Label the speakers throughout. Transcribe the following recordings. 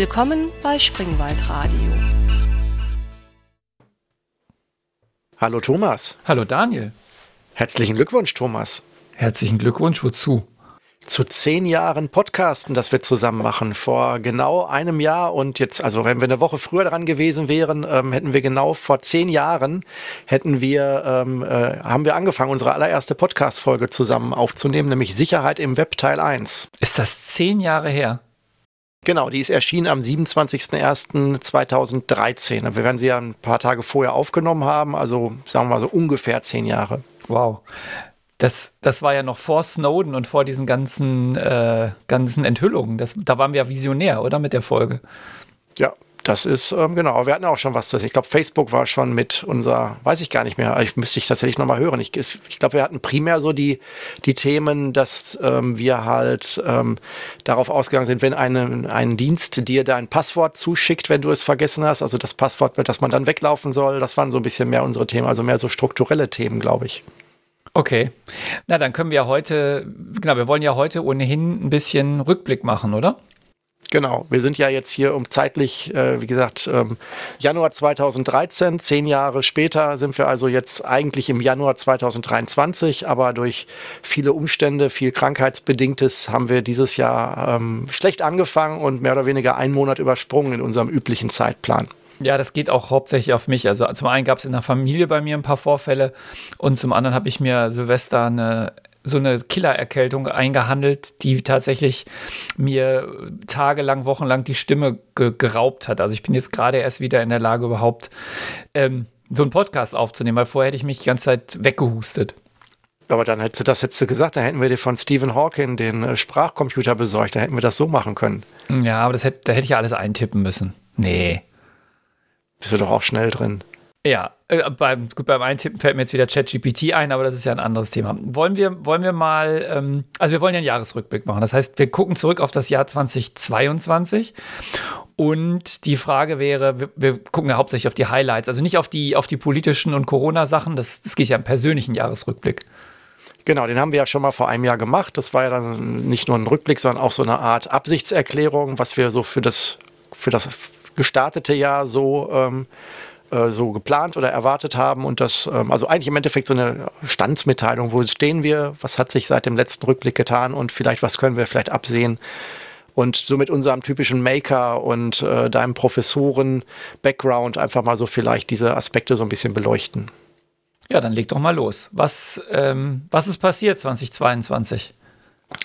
Speaker 1: Willkommen bei Springwald Radio.
Speaker 2: Hallo Thomas.
Speaker 3: Hallo Daniel.
Speaker 2: Herzlichen Glückwunsch, Thomas.
Speaker 3: Herzlichen Glückwunsch, wozu?
Speaker 2: zu zehn Jahren Podcasten, das wir zusammen machen. Vor genau einem Jahr und jetzt, also wenn wir eine Woche früher dran gewesen wären, ähm, hätten wir genau vor zehn Jahren hätten wir, ähm, äh, haben wir angefangen, unsere allererste Podcast-Folge zusammen aufzunehmen, nämlich Sicherheit im Web Teil 1.
Speaker 3: Ist das zehn Jahre her?
Speaker 2: Genau, die ist erschienen am 27.01.2013. Wir werden sie ja ein paar Tage vorher aufgenommen haben, also sagen wir mal so ungefähr zehn Jahre.
Speaker 3: Wow. Das, das war ja noch vor Snowden und vor diesen ganzen, äh, ganzen Enthüllungen. Das, da waren wir ja visionär, oder? Mit der Folge.
Speaker 2: Ja, das ist, ähm, genau. Wir hatten auch schon was. Ich glaube, Facebook war schon mit unser, weiß ich gar nicht mehr. Ich müsste ich tatsächlich nochmal hören. Ich, ich glaube, wir hatten primär so die, die Themen, dass ähm, wir halt ähm, darauf ausgegangen sind, wenn eine, ein Dienst dir dein Passwort zuschickt, wenn du es vergessen hast, also das Passwort, dass man dann weglaufen soll, das waren so ein bisschen mehr unsere Themen, also mehr so strukturelle Themen, glaube ich.
Speaker 3: Okay. Na, dann können wir heute, genau, wir wollen ja heute ohnehin ein bisschen Rückblick machen, oder?
Speaker 2: Genau, wir sind ja jetzt hier um zeitlich, äh, wie gesagt, ähm, Januar 2013, zehn Jahre später sind wir also jetzt eigentlich im Januar 2023, aber durch viele Umstände, viel Krankheitsbedingtes haben wir dieses Jahr ähm, schlecht angefangen und mehr oder weniger einen Monat übersprungen in unserem üblichen Zeitplan.
Speaker 3: Ja, das geht auch hauptsächlich auf mich. Also zum einen gab es in der Familie bei mir ein paar Vorfälle und zum anderen habe ich mir Silvester eine so eine Killererkältung eingehandelt, die tatsächlich mir tagelang, wochenlang die Stimme ge geraubt hat. Also ich bin jetzt gerade erst wieder in der Lage, überhaupt ähm, so einen Podcast aufzunehmen, weil vorher hätte ich mich die ganze Zeit weggehustet.
Speaker 2: Aber dann hättest du das hättest du gesagt, dann hätten wir dir von Stephen Hawking den äh, Sprachcomputer besorgt, dann hätten wir das so machen können.
Speaker 3: Ja, aber das hätte, da hätte ich ja alles eintippen müssen. Nee.
Speaker 2: Bist du doch auch schnell drin.
Speaker 3: Ja, äh, beim, gut, beim Eintippen fällt mir jetzt wieder ChatGPT ein, aber das ist ja ein anderes Thema. Wollen wir, wollen wir mal, ähm, also wir wollen ja einen Jahresrückblick machen. Das heißt, wir gucken zurück auf das Jahr 2022 und die Frage wäre, wir, wir gucken ja hauptsächlich auf die Highlights, also nicht auf die, auf die politischen und Corona-Sachen, das, das geht ja im persönlichen Jahresrückblick.
Speaker 2: Genau, den haben wir ja schon mal vor einem Jahr gemacht. Das war ja dann nicht nur ein Rückblick, sondern auch so eine Art Absichtserklärung, was wir so für das, für das gestartete Jahr so, ähm, äh, so geplant oder erwartet haben. Und das, ähm, also eigentlich im Endeffekt so eine Standsmitteilung, wo stehen wir, was hat sich seit dem letzten Rückblick getan und vielleicht was können wir vielleicht absehen. Und so mit unserem typischen Maker und äh, deinem Professoren-Background einfach mal so vielleicht diese Aspekte so ein bisschen beleuchten.
Speaker 3: Ja, dann leg doch mal los. Was, ähm, was ist passiert 2022?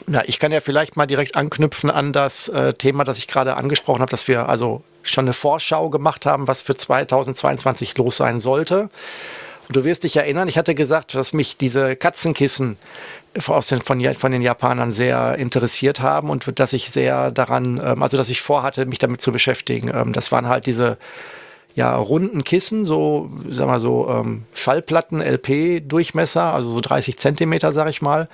Speaker 2: Na, ich kann ja vielleicht mal direkt anknüpfen an das äh, Thema, das ich gerade angesprochen habe, dass wir also schon eine Vorschau gemacht haben, was für 2022 los sein sollte. Und du wirst dich erinnern, ich hatte gesagt, dass mich diese Katzenkissen aus den, von, von, den Japanern sehr interessiert haben und dass ich sehr daran, ähm, also dass ich vorhatte, mich damit zu beschäftigen. Ähm, das waren halt diese ja, runden Kissen, so, sag mal so, ähm, Schallplatten, LP-Durchmesser, also so 30 Zentimeter, sag ich mal,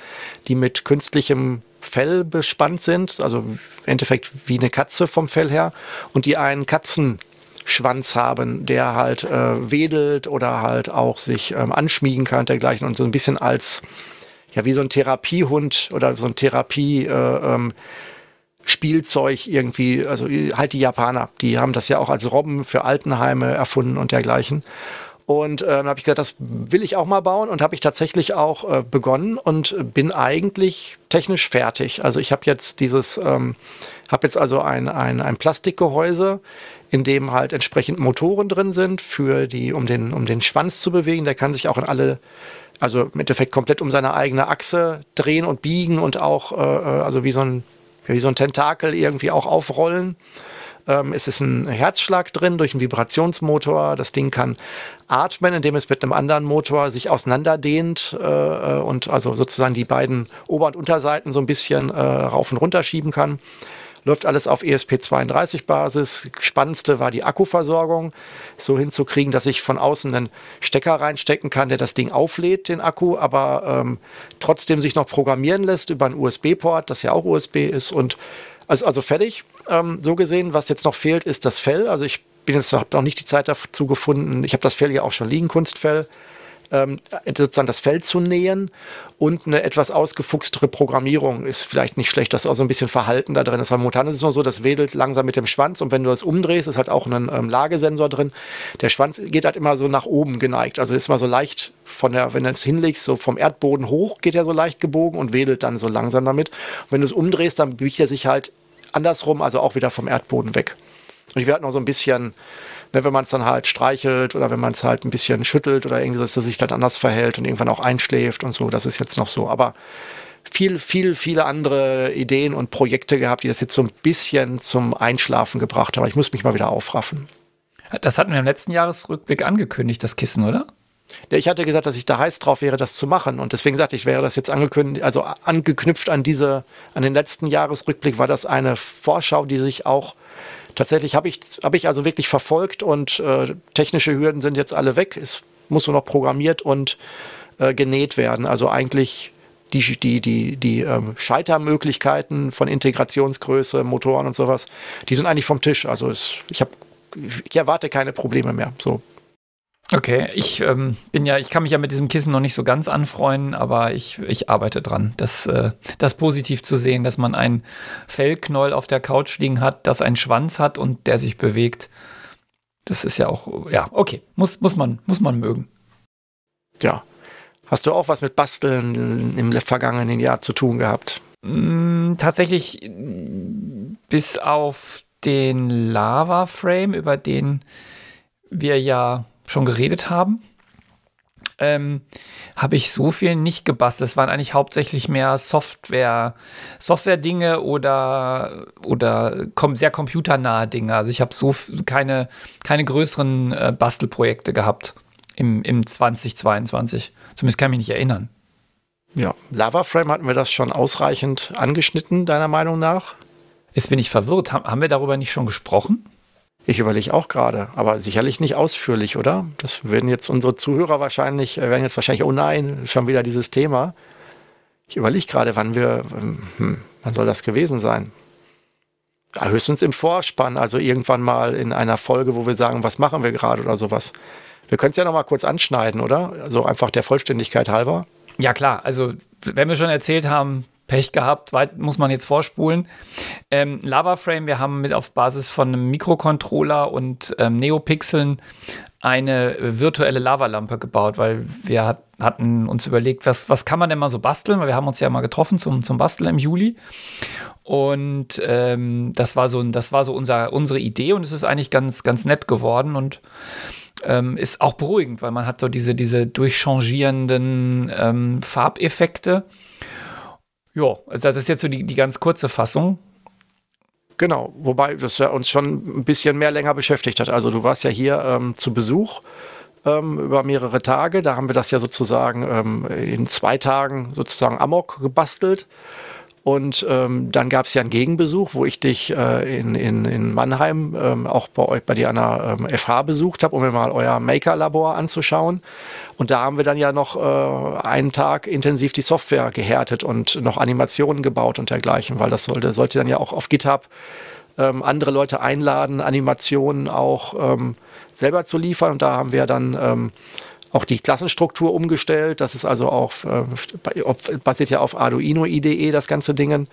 Speaker 2: die mit künstlichem Fell bespannt sind, also im Endeffekt wie eine Katze vom Fell her, und die einen Katzenschwanz haben, der halt äh, wedelt oder halt auch sich ähm, anschmiegen kann und dergleichen und so ein bisschen als, ja, wie so ein Therapiehund oder so ein Therapie, äh, ähm, Spielzeug irgendwie, also halt die Japaner, die haben das ja auch als Robben für Altenheime erfunden und dergleichen. Und äh, dann habe ich gesagt, das will ich auch mal bauen und habe ich tatsächlich auch äh, begonnen und bin eigentlich technisch fertig. Also ich habe jetzt dieses, ähm, habe jetzt also ein, ein, ein Plastikgehäuse, in dem halt entsprechend Motoren drin sind, für die, um den, um den Schwanz zu bewegen. Der kann sich auch in alle, also im Endeffekt komplett um seine eigene Achse drehen und biegen und auch, äh, äh also wie so ein wie so ein Tentakel irgendwie auch aufrollen. Ähm, es ist ein Herzschlag drin durch einen Vibrationsmotor. Das Ding kann atmen, indem es mit einem anderen Motor sich auseinanderdehnt äh, äh, und also sozusagen die beiden Ober- und Unterseiten so ein bisschen äh, rauf und runter schieben kann. Läuft alles auf ESP32-Basis. Spannendste war die Akkuversorgung, so hinzukriegen, dass ich von außen einen Stecker reinstecken kann, der das Ding auflädt, den Akku, aber ähm, trotzdem sich noch programmieren lässt über einen USB-Port, das ja auch USB ist. Und also, also fertig. Ähm, so gesehen, was jetzt noch fehlt, ist das Fell. Also ich bin jetzt habe noch nicht die Zeit dazu gefunden. Ich habe das Fell ja auch schon liegen, Kunstfell. Ähm, sozusagen das Feld zu nähen und eine etwas ausgefuchstere Programmierung ist vielleicht nicht schlecht, dass auch so ein bisschen Verhalten da drin ist. Weil momentan ist es nur so, das wedelt langsam mit dem Schwanz und wenn du das umdrehst, ist halt auch ein ähm, Lagesensor drin. Der Schwanz geht halt immer so nach oben geneigt, also ist mal so leicht von der, wenn du es hinlegst, so vom Erdboden hoch geht er so leicht gebogen und wedelt dann so langsam damit. Und wenn du es umdrehst, dann biegt er sich halt andersrum, also auch wieder vom Erdboden weg. Und ich werde noch so ein bisschen ne, wenn man es dann halt streichelt oder wenn man es halt ein bisschen schüttelt oder irgendwie, dass es sich dann anders verhält und irgendwann auch einschläft und so. Das ist jetzt noch so. Aber viel, viel, viele andere Ideen und Projekte gehabt, die das jetzt so ein bisschen zum Einschlafen gebracht haben. Ich muss mich mal wieder aufraffen.
Speaker 3: Das hatten wir im letzten Jahresrückblick angekündigt, das Kissen, oder?
Speaker 2: Ich hatte gesagt, dass ich da heiß drauf wäre, das zu machen. Und deswegen sagte ich, wäre das jetzt angekündigt, also angeknüpft an diese, an den letzten Jahresrückblick, war das eine Vorschau, die sich auch tatsächlich habe ich, hab ich also wirklich verfolgt und äh, technische Hürden sind jetzt alle weg. Es muss nur noch programmiert und äh, genäht werden. Also eigentlich die, die, die, die ähm, Scheitermöglichkeiten von Integrationsgröße, Motoren und sowas, die sind eigentlich vom Tisch. Also es, ich, hab, ich erwarte keine Probleme mehr. So
Speaker 3: Okay, ich ähm, bin ja, ich kann mich ja mit diesem Kissen noch nicht so ganz anfreunden, aber ich, ich arbeite dran. Das, äh, das positiv zu sehen, dass man ein Fellknäuel auf der Couch liegen hat, das einen Schwanz hat und der sich bewegt. Das ist ja auch, ja, okay, muss, muss, man, muss man mögen.
Speaker 2: Ja. Hast du auch was mit Basteln im vergangenen Jahr zu tun gehabt?
Speaker 3: Mm, tatsächlich bis auf den Lava Frame, über den wir ja schon geredet haben, ähm, habe ich so viel nicht gebastelt. Es waren eigentlich hauptsächlich mehr Software, Software-Dinge oder, oder sehr computernahe Dinge. Also ich habe so keine, keine größeren äh, Bastelprojekte gehabt im, im 2022. Zumindest kann ich mich nicht erinnern.
Speaker 2: Ja, Lavaframe hatten wir das schon ausreichend angeschnitten, deiner Meinung nach?
Speaker 3: Jetzt bin ich verwirrt. Haben wir darüber nicht schon gesprochen?
Speaker 2: Ich überlege auch gerade, aber sicherlich nicht ausführlich, oder? Das werden jetzt unsere Zuhörer wahrscheinlich, äh, werden jetzt wahrscheinlich, oh nein, schon wieder dieses Thema. Ich überlege gerade, wann wir, ähm, hm, wann soll das gewesen sein? Ja, höchstens im Vorspann, also irgendwann mal in einer Folge, wo wir sagen, was machen wir gerade oder sowas. Wir können es ja noch mal kurz anschneiden, oder? Also einfach der Vollständigkeit halber.
Speaker 3: Ja klar, also wenn wir schon erzählt haben, Pech gehabt, weit muss man jetzt vorspulen. Ähm, Lava Frame, wir haben mit auf Basis von einem Mikrocontroller und ähm, Neopixeln eine virtuelle Lavalampe gebaut, weil wir hat, hatten uns überlegt, was, was kann man denn mal so basteln, weil wir haben uns ja mal getroffen zum, zum Basteln im Juli. Und ähm, das war so, das war so unser, unsere Idee und es ist eigentlich ganz, ganz nett geworden und ähm, ist auch beruhigend, weil man hat so diese, diese durchchangierenden ähm, Farbeffekte ja, also das ist jetzt so die, die ganz kurze Fassung.
Speaker 2: Genau, wobei das ja uns schon ein bisschen mehr länger beschäftigt hat. Also du warst ja hier ähm, zu Besuch ähm, über mehrere Tage. Da haben wir das ja sozusagen ähm, in zwei Tagen sozusagen Amok gebastelt. Und ähm, dann gab es ja einen Gegenbesuch, wo ich dich äh, in, in, in Mannheim ähm, auch bei euch bei dir an der ähm, FH besucht habe, um mir mal euer Maker-Labor anzuschauen. Und da haben wir dann ja noch äh, einen Tag intensiv die Software gehärtet und noch Animationen gebaut und dergleichen, weil das sollte, sollte dann ja auch auf GitHub ähm, andere Leute einladen, Animationen auch ähm, selber zu liefern. Und da haben wir dann ähm, auch die Klassenstruktur umgestellt. Das ist also auch, äh, basiert ja auf Arduino IDE, das ganze Ding.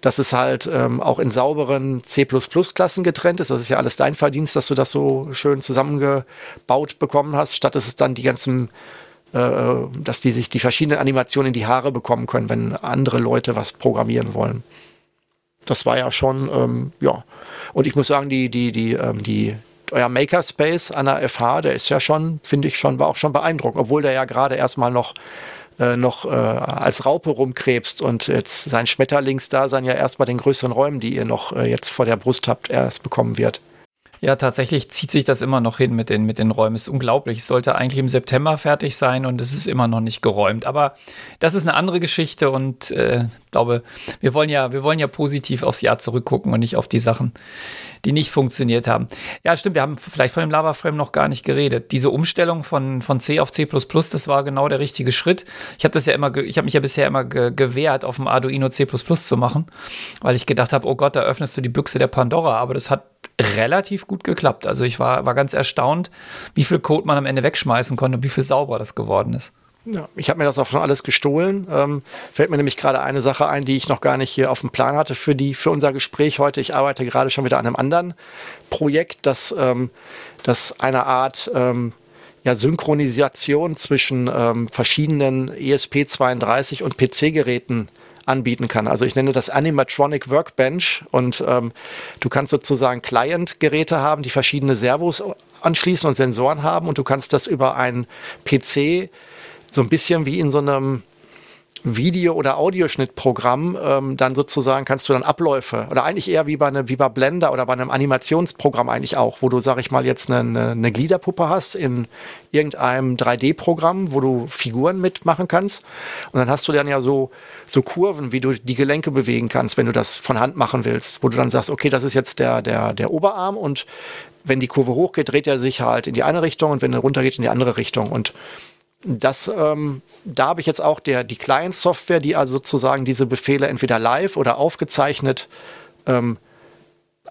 Speaker 2: Dass es halt ähm, auch in sauberen C++-Klassen getrennt ist. Das ist ja alles dein Verdienst, dass du das so schön zusammengebaut bekommen hast, statt dass es dann die ganzen, äh, dass die sich die verschiedenen Animationen in die Haare bekommen können, wenn andere Leute was programmieren wollen. Das war ja schon, ähm, ja. Und ich muss sagen, die, die, die, ähm, die, euer Makerspace an der FH, der ist ja schon, finde ich schon, war auch schon beeindruckend, obwohl der ja gerade erstmal noch äh, noch äh, als Raupe rumkrebst und jetzt sein Schmetterlingsdasein ja erst bei den größeren Räumen, die ihr noch äh, jetzt vor der Brust habt, erst bekommen wird.
Speaker 3: Ja, tatsächlich zieht sich das immer noch hin mit den, mit den Räumen. Es ist unglaublich. Es sollte eigentlich im September fertig sein und es ist immer noch nicht geräumt. Aber das ist eine andere Geschichte und äh, glaube, wir wollen ja, wir wollen ja positiv aufs Jahr zurückgucken und nicht auf die Sachen, die nicht funktioniert haben. Ja, stimmt, wir haben vielleicht von dem Lava Frame noch gar nicht geredet. Diese Umstellung von, von C auf C, das war genau der richtige Schritt. Ich habe das ja immer, ich habe mich ja bisher immer ge gewehrt, auf dem Arduino C zu machen, weil ich gedacht habe, oh Gott, da öffnest du die Büchse der Pandora, aber das hat relativ gut geklappt. Also ich war, war ganz erstaunt, wie viel Code man am Ende wegschmeißen konnte und wie viel sauberer das geworden ist.
Speaker 2: Ja, ich habe mir das auch schon alles gestohlen. Ähm, fällt mir nämlich gerade eine Sache ein, die ich noch gar nicht hier auf dem Plan hatte für, die, für unser Gespräch heute. Ich arbeite gerade schon wieder an einem anderen Projekt, das, ähm, das eine Art ähm, ja, Synchronisation zwischen ähm, verschiedenen ESP32 und PC-Geräten anbieten kann. Also ich nenne das Animatronic Workbench und ähm, du kannst sozusagen Client-Geräte haben, die verschiedene Servos anschließen und Sensoren haben und du kannst das über einen PC so ein bisschen wie in so einem Video- oder Audioschnittprogramm ähm, dann sozusagen kannst du dann Abläufe oder eigentlich eher wie bei, eine, wie bei Blender oder bei einem Animationsprogramm eigentlich auch, wo du, sag ich mal, jetzt eine, eine Gliederpuppe hast in irgendeinem 3D-Programm, wo du Figuren mitmachen kannst. Und dann hast du dann ja so, so Kurven, wie du die Gelenke bewegen kannst, wenn du das von Hand machen willst, wo du dann sagst, okay, das ist jetzt der, der, der Oberarm und wenn die Kurve hochgeht, dreht er sich halt in die eine Richtung und wenn er runtergeht, in die andere Richtung. Und das, ähm, da habe ich jetzt auch der, die Client-Software, die also sozusagen diese Befehle entweder live oder aufgezeichnet ähm,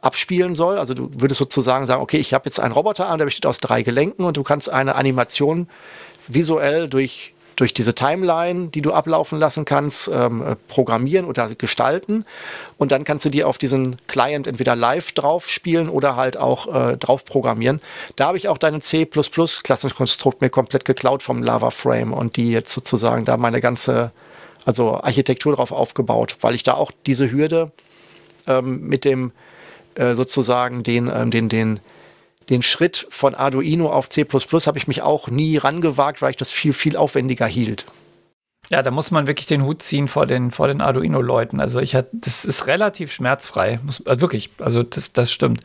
Speaker 2: abspielen soll. Also du würdest sozusagen sagen, okay, ich habe jetzt einen Roboterarm, der besteht aus drei Gelenken und du kannst eine Animation visuell durch durch diese Timeline, die du ablaufen lassen kannst, ähm, äh, programmieren oder gestalten. Und dann kannst du dir auf diesen Client entweder live drauf spielen oder halt auch äh, drauf programmieren. Da habe ich auch deine C++-Klassenkonstrukt mir komplett geklaut vom Lava Frame und die jetzt sozusagen da meine ganze also Architektur drauf aufgebaut, weil ich da auch diese Hürde ähm, mit dem äh, sozusagen den, ähm, den, den den Schritt von Arduino auf C habe ich mich auch nie rangewagt, weil ich das viel, viel aufwendiger hielt.
Speaker 3: Ja, da muss man wirklich den Hut ziehen vor den, vor den Arduino-Leuten. Also ich hatte, das ist relativ schmerzfrei. Muss, also wirklich, also das, das stimmt.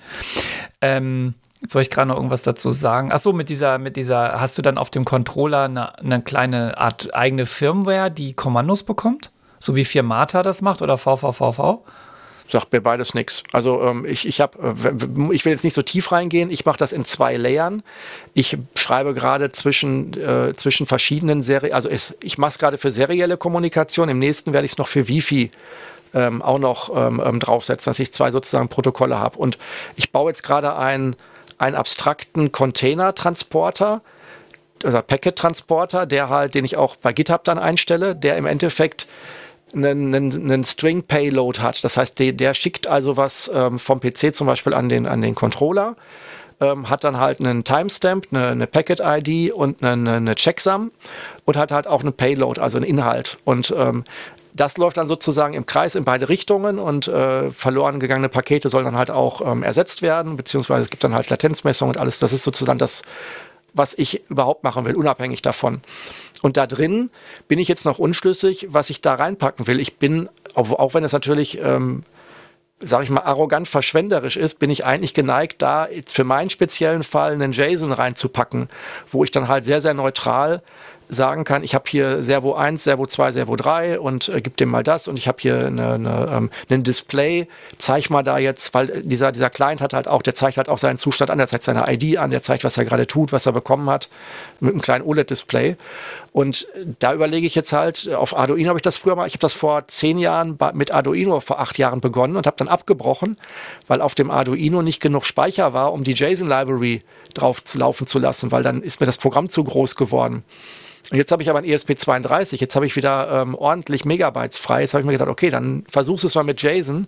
Speaker 3: Ähm, soll ich gerade noch irgendwas dazu sagen. Ach so, mit dieser, mit dieser, hast du dann auf dem Controller eine, eine kleine Art eigene Firmware, die Kommandos bekommt? So wie Firmata das macht oder VVVV?
Speaker 2: Sagt mir beides nichts. Also ähm, ich, ich habe, äh, ich will jetzt nicht so tief reingehen. Ich mache das in zwei Layern. Ich schreibe gerade zwischen äh, zwischen verschiedenen Serien. Also ich, ich mache es gerade für serielle Kommunikation. Im nächsten werde ich es noch für Wifi ähm, auch noch ähm, ähm, draufsetzen, dass ich zwei sozusagen Protokolle habe. Und ich baue jetzt gerade einen einen abstrakten Container-Transporter oder Packet-Transporter, der halt, den ich auch bei GitHub dann einstelle, der im Endeffekt einen, einen, String Payload hat. Das heißt, der, der schickt also was ähm, vom PC zum Beispiel an den, an den Controller, ähm, hat dann halt einen Timestamp, eine, eine Packet-ID und eine, eine Checksum und hat halt auch einen Payload, also einen Inhalt. Und ähm, das läuft dann sozusagen im Kreis in beide Richtungen und äh, verloren gegangene Pakete sollen dann halt auch ähm, ersetzt werden, beziehungsweise es gibt dann halt Latenzmessung und alles. Das ist sozusagen das, was ich überhaupt machen will, unabhängig davon. Und da drin bin ich jetzt noch unschlüssig, was ich da reinpacken will. Ich bin, auch, wenn es natürlich, ähm, sage ich mal, arrogant verschwenderisch ist, bin ich eigentlich geneigt, da jetzt für meinen speziellen Fall einen JSON reinzupacken, wo ich dann halt sehr, sehr neutral sagen kann, ich habe hier Servo 1, Servo 2, Servo 3 und äh, gib dem mal das und ich habe hier eine, eine, ähm, ein Display, zeig mal da jetzt, weil dieser, dieser Client hat halt auch, der zeigt halt auch seinen Zustand an, der zeigt seine ID an, der zeigt, was er gerade tut, was er bekommen hat, mit einem kleinen OLED-Display. Und da überlege ich jetzt halt, auf Arduino habe ich das früher mal, ich habe das vor zehn Jahren mit Arduino vor acht Jahren begonnen und habe dann abgebrochen, weil auf dem Arduino nicht genug Speicher war, um die JSON-Library drauf laufen zu lassen, weil dann ist mir das Programm zu groß geworden. Und jetzt habe ich aber ein ESP32, jetzt habe ich wieder ähm, ordentlich Megabytes frei. Jetzt habe ich mir gedacht, okay, dann versuch's es mal mit JSON,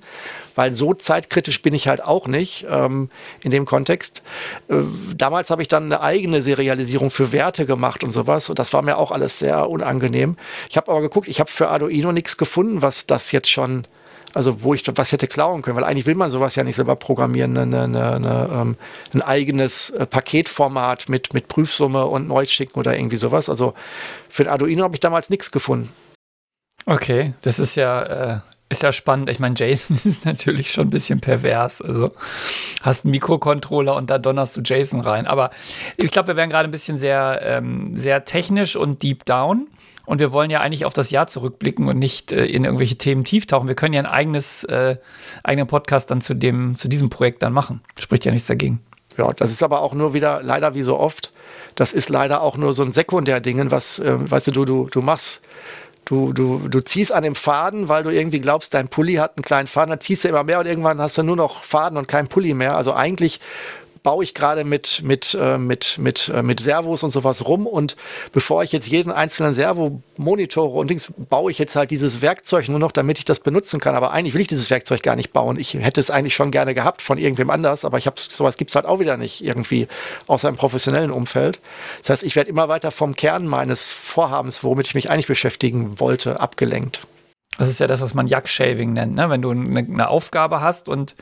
Speaker 2: weil so zeitkritisch bin ich halt auch nicht ähm, in dem Kontext. Äh, damals habe ich dann eine eigene Serialisierung für Werte gemacht und sowas und das war mir auch alles sehr unangenehm. Ich habe aber geguckt, ich habe für Arduino nichts gefunden, was das jetzt schon also wo ich was hätte klauen können, weil eigentlich will man sowas ja nicht selber programmieren, eine, eine, eine, ähm, ein eigenes äh, Paketformat mit, mit Prüfsumme und neu schicken oder irgendwie sowas. Also für ein Arduino habe ich damals nichts gefunden.
Speaker 3: Okay, das ist ja, äh, ist ja spannend. Ich meine, JSON ist natürlich schon ein bisschen pervers. Also hast einen Mikrocontroller und da donnerst du JSON rein. Aber ich glaube, wir werden gerade ein bisschen sehr, ähm, sehr technisch und deep down. Und wir wollen ja eigentlich auf das Jahr zurückblicken und nicht äh, in irgendwelche Themen tieftauchen. Wir können ja ein eigenes, äh, eigenen Podcast dann zu, dem, zu diesem Projekt dann machen. Spricht ja nichts dagegen.
Speaker 2: Ja, das ist aber auch nur wieder, leider wie so oft, das ist leider auch nur so ein Sekundärdingen, was, äh, weißt du, du, du, du machst du, du, du ziehst an dem Faden, weil du irgendwie glaubst, dein Pulli hat einen kleinen Faden, dann ziehst du immer mehr und irgendwann hast du nur noch Faden und kein Pulli mehr. Also eigentlich baue ich gerade mit, mit, äh, mit, mit, äh, mit Servos und sowas rum. Und bevor ich jetzt jeden einzelnen Servo monitore und Dings, baue ich jetzt halt dieses Werkzeug nur noch, damit ich das benutzen kann. Aber eigentlich will ich dieses Werkzeug gar nicht bauen. Ich hätte es eigentlich schon gerne gehabt von irgendwem anders, aber ich habe sowas gibt es halt auch wieder nicht irgendwie aus einem professionellen Umfeld. Das heißt, ich werde immer weiter vom Kern meines Vorhabens, womit ich mich eigentlich beschäftigen wollte, abgelenkt.
Speaker 3: Das ist ja das, was man Jack-Shaving nennt, ne? wenn du eine, eine, Aufgabe hast und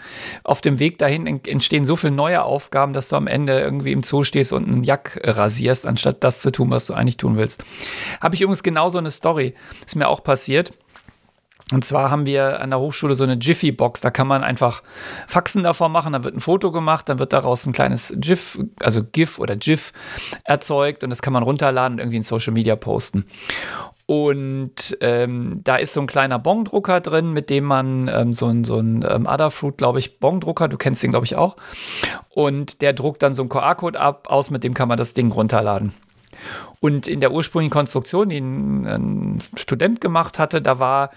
Speaker 3: auf dem Weg dahin entstehen so viele neue Aufgaben, dass du am Ende irgendwie im Zoo stehst und einen Jack rasierst, anstatt das zu tun, was du eigentlich tun willst. Habe ich übrigens genauso eine Story, ist mir auch passiert. Und zwar haben wir an der Hochschule so eine Jiffy-Box, da kann man einfach Faxen davor machen, dann wird ein Foto gemacht, dann wird daraus ein kleines GIF, also GIF oder GIF erzeugt und das kann man runterladen und irgendwie in Social Media posten. Und ähm, da ist so ein kleiner Bongdrucker drin, mit dem man ähm, so ein, so ein ähm, Adafruit, glaube ich, Bongdrucker, du kennst den, glaube ich, auch. Und der druckt dann so einen QR-Code ab, aus, mit dem kann man das Ding runterladen. Und in der ursprünglichen Konstruktion, die ein, ein, Student gemacht hatte, da war,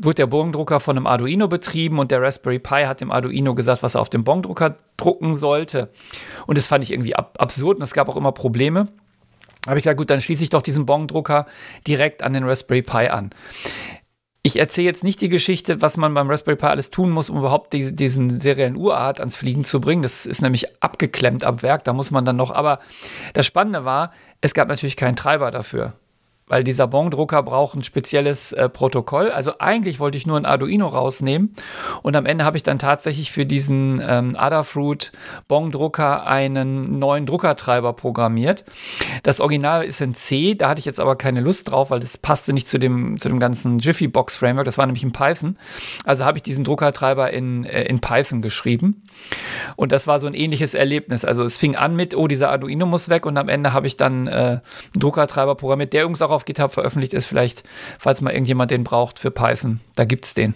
Speaker 3: wurde der Bongdrucker von einem Arduino betrieben und der Raspberry Pi hat dem Arduino gesagt, was er auf dem Bongdrucker drucken sollte. Und das fand ich irgendwie ab absurd und es gab auch immer Probleme habe ich gesagt, gut, dann schließe ich doch diesen Bong-Drucker direkt an den Raspberry Pi an. Ich erzähle jetzt nicht die Geschichte, was man beim Raspberry Pi alles tun muss, um überhaupt diese, diesen seriellen Urart ans Fliegen zu bringen. Das ist nämlich abgeklemmt ab Werk, da muss man dann noch. Aber das Spannende war, es gab natürlich keinen Treiber dafür weil dieser Bon-Drucker braucht ein spezielles äh, Protokoll. Also eigentlich wollte ich nur ein Arduino rausnehmen und am Ende habe ich dann tatsächlich für diesen ähm, Adafruit Bon-Drucker einen neuen Druckertreiber programmiert. Das Original ist in C, da hatte ich jetzt aber keine Lust drauf, weil das passte nicht zu dem, zu dem ganzen Jiffy Box Framework, das war nämlich in Python. Also habe ich diesen Druckertreiber in, äh, in Python geschrieben und das war so ein ähnliches Erlebnis. Also es fing an mit, oh, dieser Arduino muss weg und am Ende habe ich dann äh, einen Druckertreiber programmiert, der übrigens auch auf GitHub veröffentlicht ist. Vielleicht, falls mal irgendjemand den braucht für Python, da gibt es den.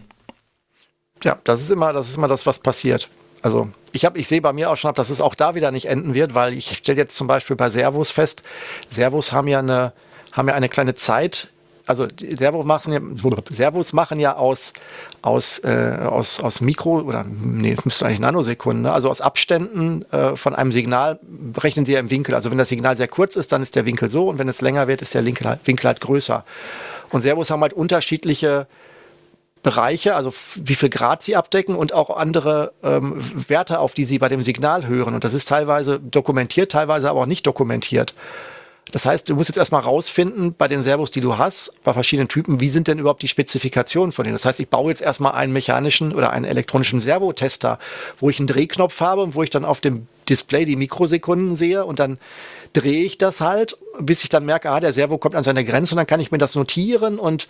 Speaker 2: Ja, das ist immer, das ist immer das, was passiert. Also ich habe, ich sehe bei mir auch schon, dass es auch da wieder nicht enden wird, weil ich stelle jetzt zum Beispiel bei Servos fest, Servos haben ja eine, haben ja eine kleine Zeit also Servos machen ja, Servos machen ja aus, aus, äh, aus, aus Mikro, oder nee, müsste eigentlich Nanosekunden, ne? also aus Abständen äh, von einem Signal berechnen sie ja im Winkel. Also wenn das Signal sehr kurz ist, dann ist der Winkel so und wenn es länger wird, ist der Winkel halt, Winkel halt größer. Und Servos haben halt unterschiedliche Bereiche, also wie viel Grad sie abdecken und auch andere ähm, Werte, auf die sie bei dem Signal hören. Und das ist teilweise dokumentiert, teilweise aber auch nicht dokumentiert. Das heißt, du musst jetzt erstmal rausfinden bei den Servos, die du hast, bei verschiedenen Typen, wie sind denn überhaupt die Spezifikationen von denen? Das heißt, ich baue jetzt erstmal einen mechanischen oder einen elektronischen Servotester, wo ich einen Drehknopf habe und wo ich dann auf dem Display die Mikrosekunden sehe und dann drehe ich das halt, bis ich dann merke, ah, der Servo kommt an seine Grenze und dann kann ich mir das notieren und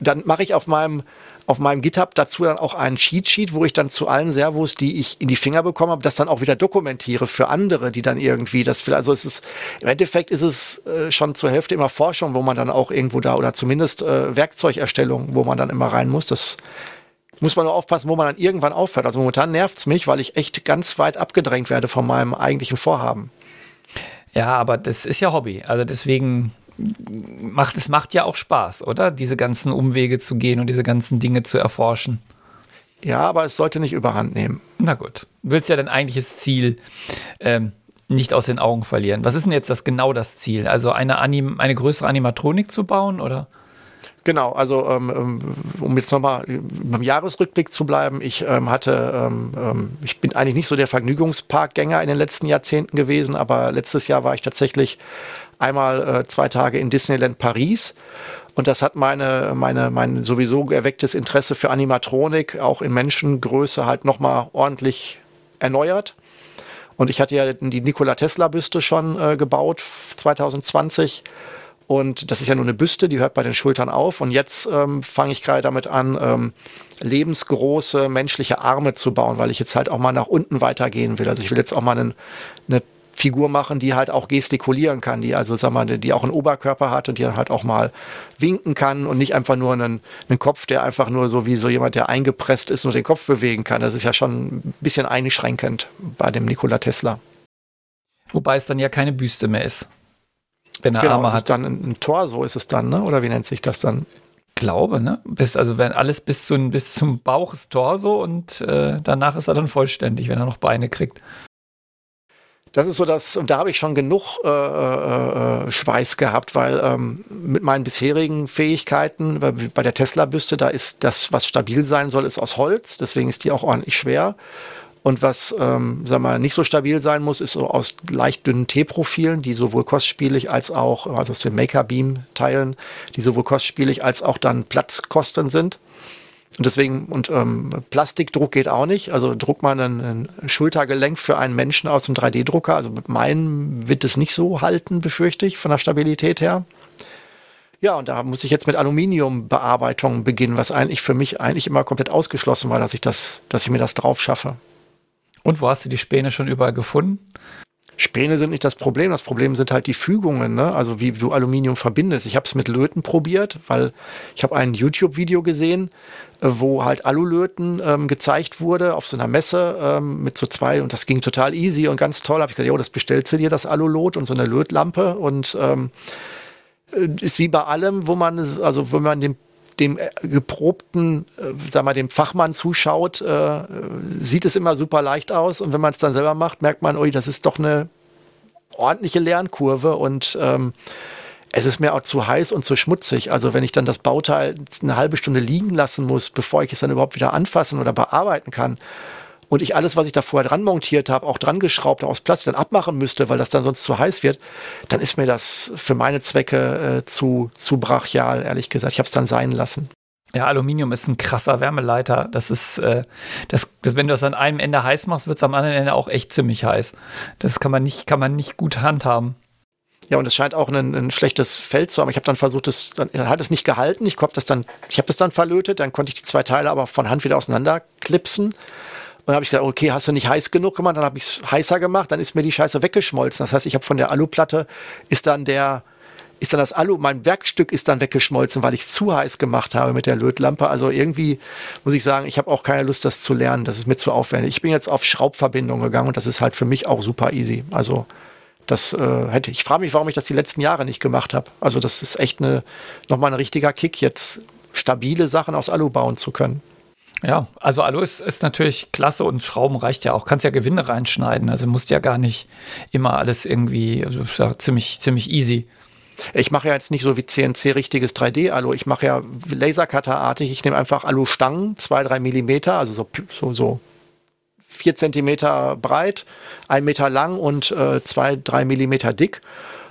Speaker 2: dann mache ich auf meinem auf meinem GitHub dazu dann auch einen Cheat-Sheet, wo ich dann zu allen Servos, die ich in die Finger bekommen habe, das dann auch wieder dokumentiere für andere, die dann irgendwie das Also es ist, im Endeffekt ist es äh, schon zur Hälfte immer Forschung, wo man dann auch irgendwo da oder zumindest äh, Werkzeugerstellung, wo man dann immer rein muss. Das muss man nur aufpassen, wo man dann irgendwann aufhört. Also momentan nervt es mich, weil ich echt ganz weit abgedrängt werde von meinem eigentlichen Vorhaben.
Speaker 3: Ja, aber das ist ja Hobby. Also deswegen macht es macht ja auch Spaß, oder? Diese ganzen Umwege zu gehen und diese ganzen Dinge zu erforschen.
Speaker 2: Ja, aber es sollte nicht überhand nehmen.
Speaker 3: Na gut. Du willst ja dein eigentliches Ziel ähm, nicht aus den Augen verlieren. Was ist denn jetzt das genau das Ziel? Also eine, Anim eine größere Animatronik zu bauen, oder?
Speaker 2: Genau, also ähm, ähm um jetzt nochmal beim Jahresrückblick zu bleiben, ich ähm, hatte, ähm, ich bin eigentlich nicht so der Vergnügungsparkgänger in den letzten Jahrzehnten gewesen, aber letztes Jahr war ich tatsächlich einmal äh, zwei Tage in Disneyland Paris. Und das hat meine, meine, mein sowieso erwecktes Interesse für Animatronik auch in Menschengröße halt nochmal ordentlich erneuert. Und ich hatte ja die Nikola Tesla-Büste schon äh, gebaut 2020. Und das ist ja nur eine Büste, die hört bei den Schultern auf. Und jetzt ähm, fange ich gerade damit an, ähm, lebensgroße menschliche Arme zu bauen, weil ich jetzt halt auch mal nach unten weitergehen will. Also ich will jetzt auch mal einen, eine Figur machen, die halt auch gestikulieren kann, die also, sag mal, die auch einen Oberkörper hat und die dann halt auch mal winken kann und nicht einfach nur einen, einen Kopf, der einfach nur so wie so jemand, der eingepresst ist, nur den Kopf bewegen kann. Das ist ja schon ein bisschen einschränkend bei dem Nikola Tesla.
Speaker 3: Wobei es dann ja keine Büste mehr ist.
Speaker 2: Wenn er genau, Arme hat. Ist dann ein, ein Tor, so ist es dann, ne? oder wie nennt sich das dann?
Speaker 3: glaube, ne? Bis, also wenn alles bis, zu, bis zum Bauch ist Torso und äh, danach ist er dann vollständig, wenn er noch Beine kriegt.
Speaker 2: Das ist so das, und da habe ich schon genug äh, äh, Schweiß gehabt, weil ähm, mit meinen bisherigen Fähigkeiten, bei, bei der Tesla-Büste, da ist das, was stabil sein soll, ist aus Holz, deswegen ist die auch ordentlich schwer. Und was, ähm, sag mal, nicht so stabil sein muss, ist so aus leicht dünnen T-Profilen, die sowohl kostspielig als auch, also aus den Maker-Beam-Teilen, die sowohl kostspielig als auch dann platzkostend sind. Und deswegen, und ähm, Plastikdruck geht auch nicht. Also druckt man ein, ein Schultergelenk für einen Menschen aus dem 3D-Drucker. Also mit meinem wird es nicht so halten, befürchte ich, von der Stabilität her. Ja, und da muss ich jetzt mit Aluminiumbearbeitung beginnen, was eigentlich für mich eigentlich immer komplett ausgeschlossen war, dass ich das, dass ich mir das drauf schaffe.
Speaker 3: Und wo hast du die Späne schon überall gefunden?
Speaker 2: Späne sind nicht das Problem. Das Problem sind halt die Fügungen, ne? also wie du Aluminium verbindest. Ich habe es mit Löten probiert, weil ich habe ein YouTube-Video gesehen, äh, wo halt Alulöten ähm, gezeigt wurde auf so einer Messe ähm, mit so zwei und das ging total easy und ganz toll. Habe ich gedacht, jo, das bestellst du dir, das Alulot und so eine Lötlampe und ähm, äh, ist wie bei allem, wo man, also wenn man den dem äh, geprobten, äh, sag mal, dem Fachmann zuschaut, äh, sieht es immer super leicht aus. Und wenn man es dann selber macht, merkt man, ui, das ist doch eine ordentliche Lernkurve und ähm, es ist mir auch zu heiß und zu schmutzig. Also wenn ich dann das Bauteil eine halbe Stunde liegen lassen muss, bevor ich es dann überhaupt wieder anfassen oder bearbeiten kann, und ich alles, was ich da vorher dran montiert habe, auch dran geschraubt aus Plastik dann abmachen müsste, weil das dann sonst zu heiß wird, dann ist mir das für meine Zwecke äh, zu, zu brachial, ehrlich gesagt. Ich habe es dann sein lassen.
Speaker 3: Ja, Aluminium ist ein krasser Wärmeleiter. Das ist, äh, das, das, wenn du das an einem Ende heiß machst, wird es am anderen Ende auch echt ziemlich heiß. Das kann man nicht, kann man nicht gut handhaben.
Speaker 2: Ja, und es scheint auch ein, ein, schlechtes Feld zu haben. Ich habe dann versucht, es dann, dann hat es nicht gehalten. Ich habe das dann, ich habe es dann verlötet. Dann konnte ich die zwei Teile aber von Hand wieder auseinanderklipsen. Und habe ich gedacht, okay, hast du nicht heiß genug gemacht? Dann habe ich es heißer gemacht, dann ist mir die Scheiße weggeschmolzen. Das heißt, ich habe von der Aluplatte ist dann der ist dann das Alu, mein Werkstück ist dann weggeschmolzen, weil ich es zu heiß gemacht habe mit der Lötlampe. Also irgendwie muss ich sagen, ich habe auch keine Lust, das zu lernen. Das ist mir zu aufwendig. Ich bin jetzt auf Schraubverbindung gegangen und das ist halt für mich auch super easy. Also das äh, hätte ich. frage mich, warum ich das die letzten Jahre nicht gemacht habe. Also das ist echt eine, nochmal ein richtiger Kick, jetzt stabile Sachen aus Alu bauen zu können.
Speaker 3: Ja, also Alu ist, natürlich klasse und Schrauben reicht ja auch. Kannst ja Gewinde reinschneiden. Also musst ja gar nicht immer alles irgendwie, also ja ziemlich, ziemlich easy.
Speaker 2: Ich mache ja jetzt nicht so wie CNC richtiges 3D-Alu. Ich mache ja Lasercutter-artig. Ich nehme einfach Alu-Stangen, zwei, drei Millimeter, also so, so, so vier Zentimeter breit, ein Meter lang und äh, zwei, drei Millimeter dick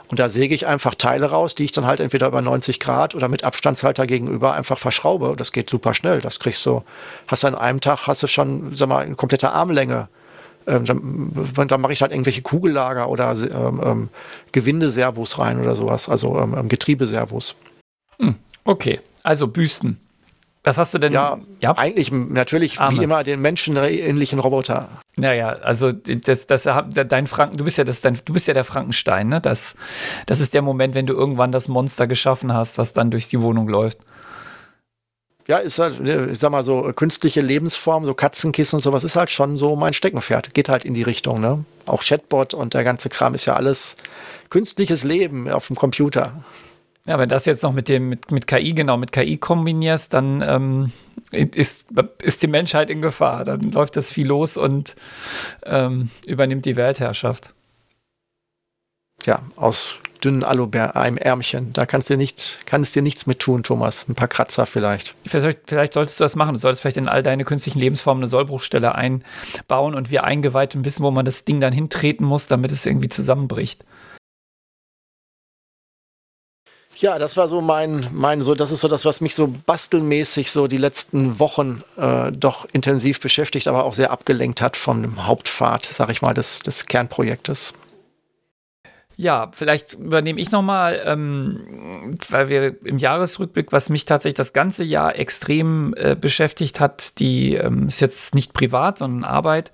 Speaker 2: und da säge ich einfach Teile raus, die ich dann halt entweder über 90 Grad oder mit Abstandshalter gegenüber einfach verschraube. Das geht super schnell. Das kriegst du, hast du an einem Tag, hast du schon, sag mal, eine komplette Armlänge. Ähm, dann, dann mache ich halt irgendwelche Kugellager oder ähm, ähm, Gewindeservos rein oder sowas, also ähm, ähm Getriebeservos.
Speaker 3: Hm, okay, also Büsten. Was hast du denn?
Speaker 2: Ja, ja? eigentlich natürlich Arme. wie immer den menschenähnlichen Roboter.
Speaker 3: Naja, also das, das, dein Franken, du bist ja das, dein, du bist ja der Frankenstein, ne? Das, das ist der Moment, wenn du irgendwann das Monster geschaffen hast, was dann durch die Wohnung läuft.
Speaker 2: Ja, ist halt, ich sag mal so, künstliche Lebensform, so Katzenkissen und sowas ist halt schon so mein Steckenpferd. Geht halt in die Richtung, ne? Auch Chatbot und der ganze Kram ist ja alles künstliches Leben auf dem Computer.
Speaker 3: Ja, wenn das jetzt noch mit dem mit, mit KI genau mit KI kombinierst, dann ähm, ist, ist die Menschheit in Gefahr. Dann läuft das viel los und ähm, übernimmt die Weltherrschaft.
Speaker 2: Ja, aus dünnen Alu-Ärmchen. Da kannst dir nichts, kann es dir nichts mit tun, Thomas. Ein paar Kratzer vielleicht.
Speaker 3: vielleicht. Vielleicht solltest du das machen. Du solltest vielleicht in all deine künstlichen Lebensformen eine Sollbruchstelle einbauen und wir Eingeweihten wissen, wo man das Ding dann hintreten muss, damit es irgendwie zusammenbricht.
Speaker 2: Ja, das war so mein, mein, so, das ist so das, was mich so bastelmäßig so die letzten Wochen äh, doch intensiv beschäftigt, aber auch sehr abgelenkt hat von dem Hauptpfad, sag ich mal, des, des Kernprojektes.
Speaker 3: Ja, vielleicht übernehme ich nochmal, ähm, weil wir im Jahresrückblick, was mich tatsächlich das ganze Jahr extrem äh, beschäftigt hat, die ähm, ist jetzt nicht privat, sondern Arbeit.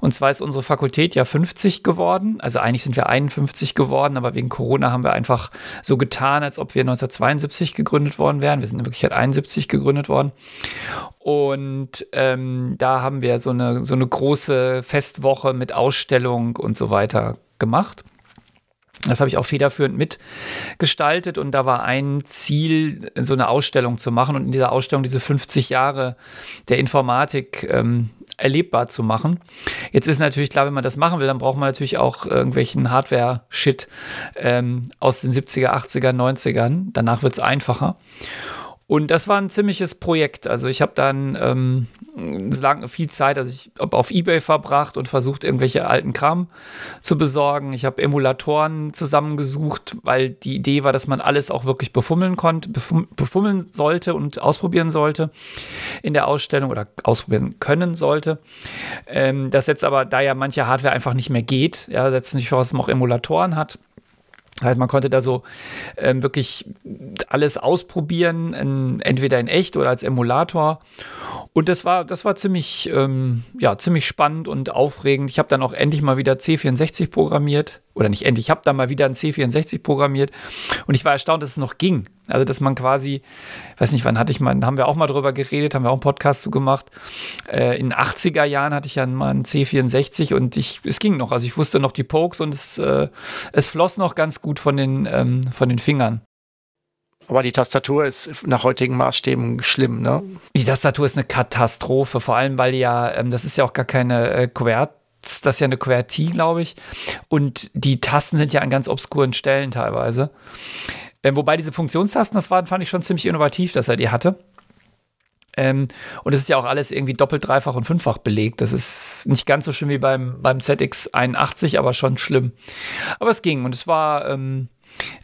Speaker 3: Und zwar ist unsere Fakultät ja 50 geworden. Also eigentlich sind wir 51 geworden, aber wegen Corona haben wir einfach so getan, als ob wir 1972 gegründet worden wären. Wir sind in Wirklichkeit 71 gegründet worden. Und ähm, da haben wir so eine, so eine große Festwoche mit Ausstellung und so weiter gemacht. Das habe ich auch federführend mitgestaltet und da war ein Ziel, so eine Ausstellung zu machen und in dieser Ausstellung diese 50 Jahre der Informatik ähm, erlebbar zu machen. Jetzt ist natürlich klar, wenn man das machen will, dann braucht man natürlich auch irgendwelchen Hardware-Shit ähm, aus den 70er, 80er, 90ern. Danach wird es einfacher. Und das war ein ziemliches Projekt. Also ich habe dann ähm, lang viel Zeit, also ich habe auf Ebay verbracht und versucht, irgendwelche alten Kram zu besorgen. Ich habe Emulatoren zusammengesucht, weil die Idee war, dass man alles auch wirklich befummeln konnte, befum befummeln sollte und ausprobieren sollte in der Ausstellung oder ausprobieren können sollte. Ähm, das jetzt aber, da ja manche Hardware einfach nicht mehr geht, ja, setzt nicht voraus, dass man auch Emulatoren hat Heißt, man konnte da so ähm, wirklich alles ausprobieren, in, entweder in echt oder als Emulator. Und das war, das war ziemlich, ähm, ja, ziemlich spannend und aufregend. Ich habe dann auch endlich mal wieder C64 programmiert. Oder nicht endlich, ich habe dann mal wieder ein C64 programmiert. Und ich war erstaunt, dass es noch ging. Also, dass man quasi, weiß nicht, wann hatte ich mal, haben wir auch mal drüber geredet, haben wir auch einen Podcast zu gemacht. Äh, in den 80er Jahren hatte ich ja mal einen C64 und ich, es ging noch. Also, ich wusste noch die Pokes und es, äh, es floss noch ganz gut von den, ähm, von den Fingern.
Speaker 2: Aber die Tastatur ist nach heutigen Maßstäben schlimm, ne?
Speaker 3: Die Tastatur ist eine Katastrophe, vor allem, weil ja, ähm, das ist ja auch gar keine äh, Quert das ist ja eine QWERTY, glaube ich. Und die Tasten sind ja an ganz obskuren Stellen teilweise. Ähm, wobei diese Funktionstasten, das war, fand ich schon ziemlich innovativ, dass er die hatte. Ähm, und es ist ja auch alles irgendwie doppelt, dreifach und fünffach belegt. Das ist nicht ganz so schlimm wie beim, beim ZX81, aber schon schlimm. Aber es ging und es war, ähm,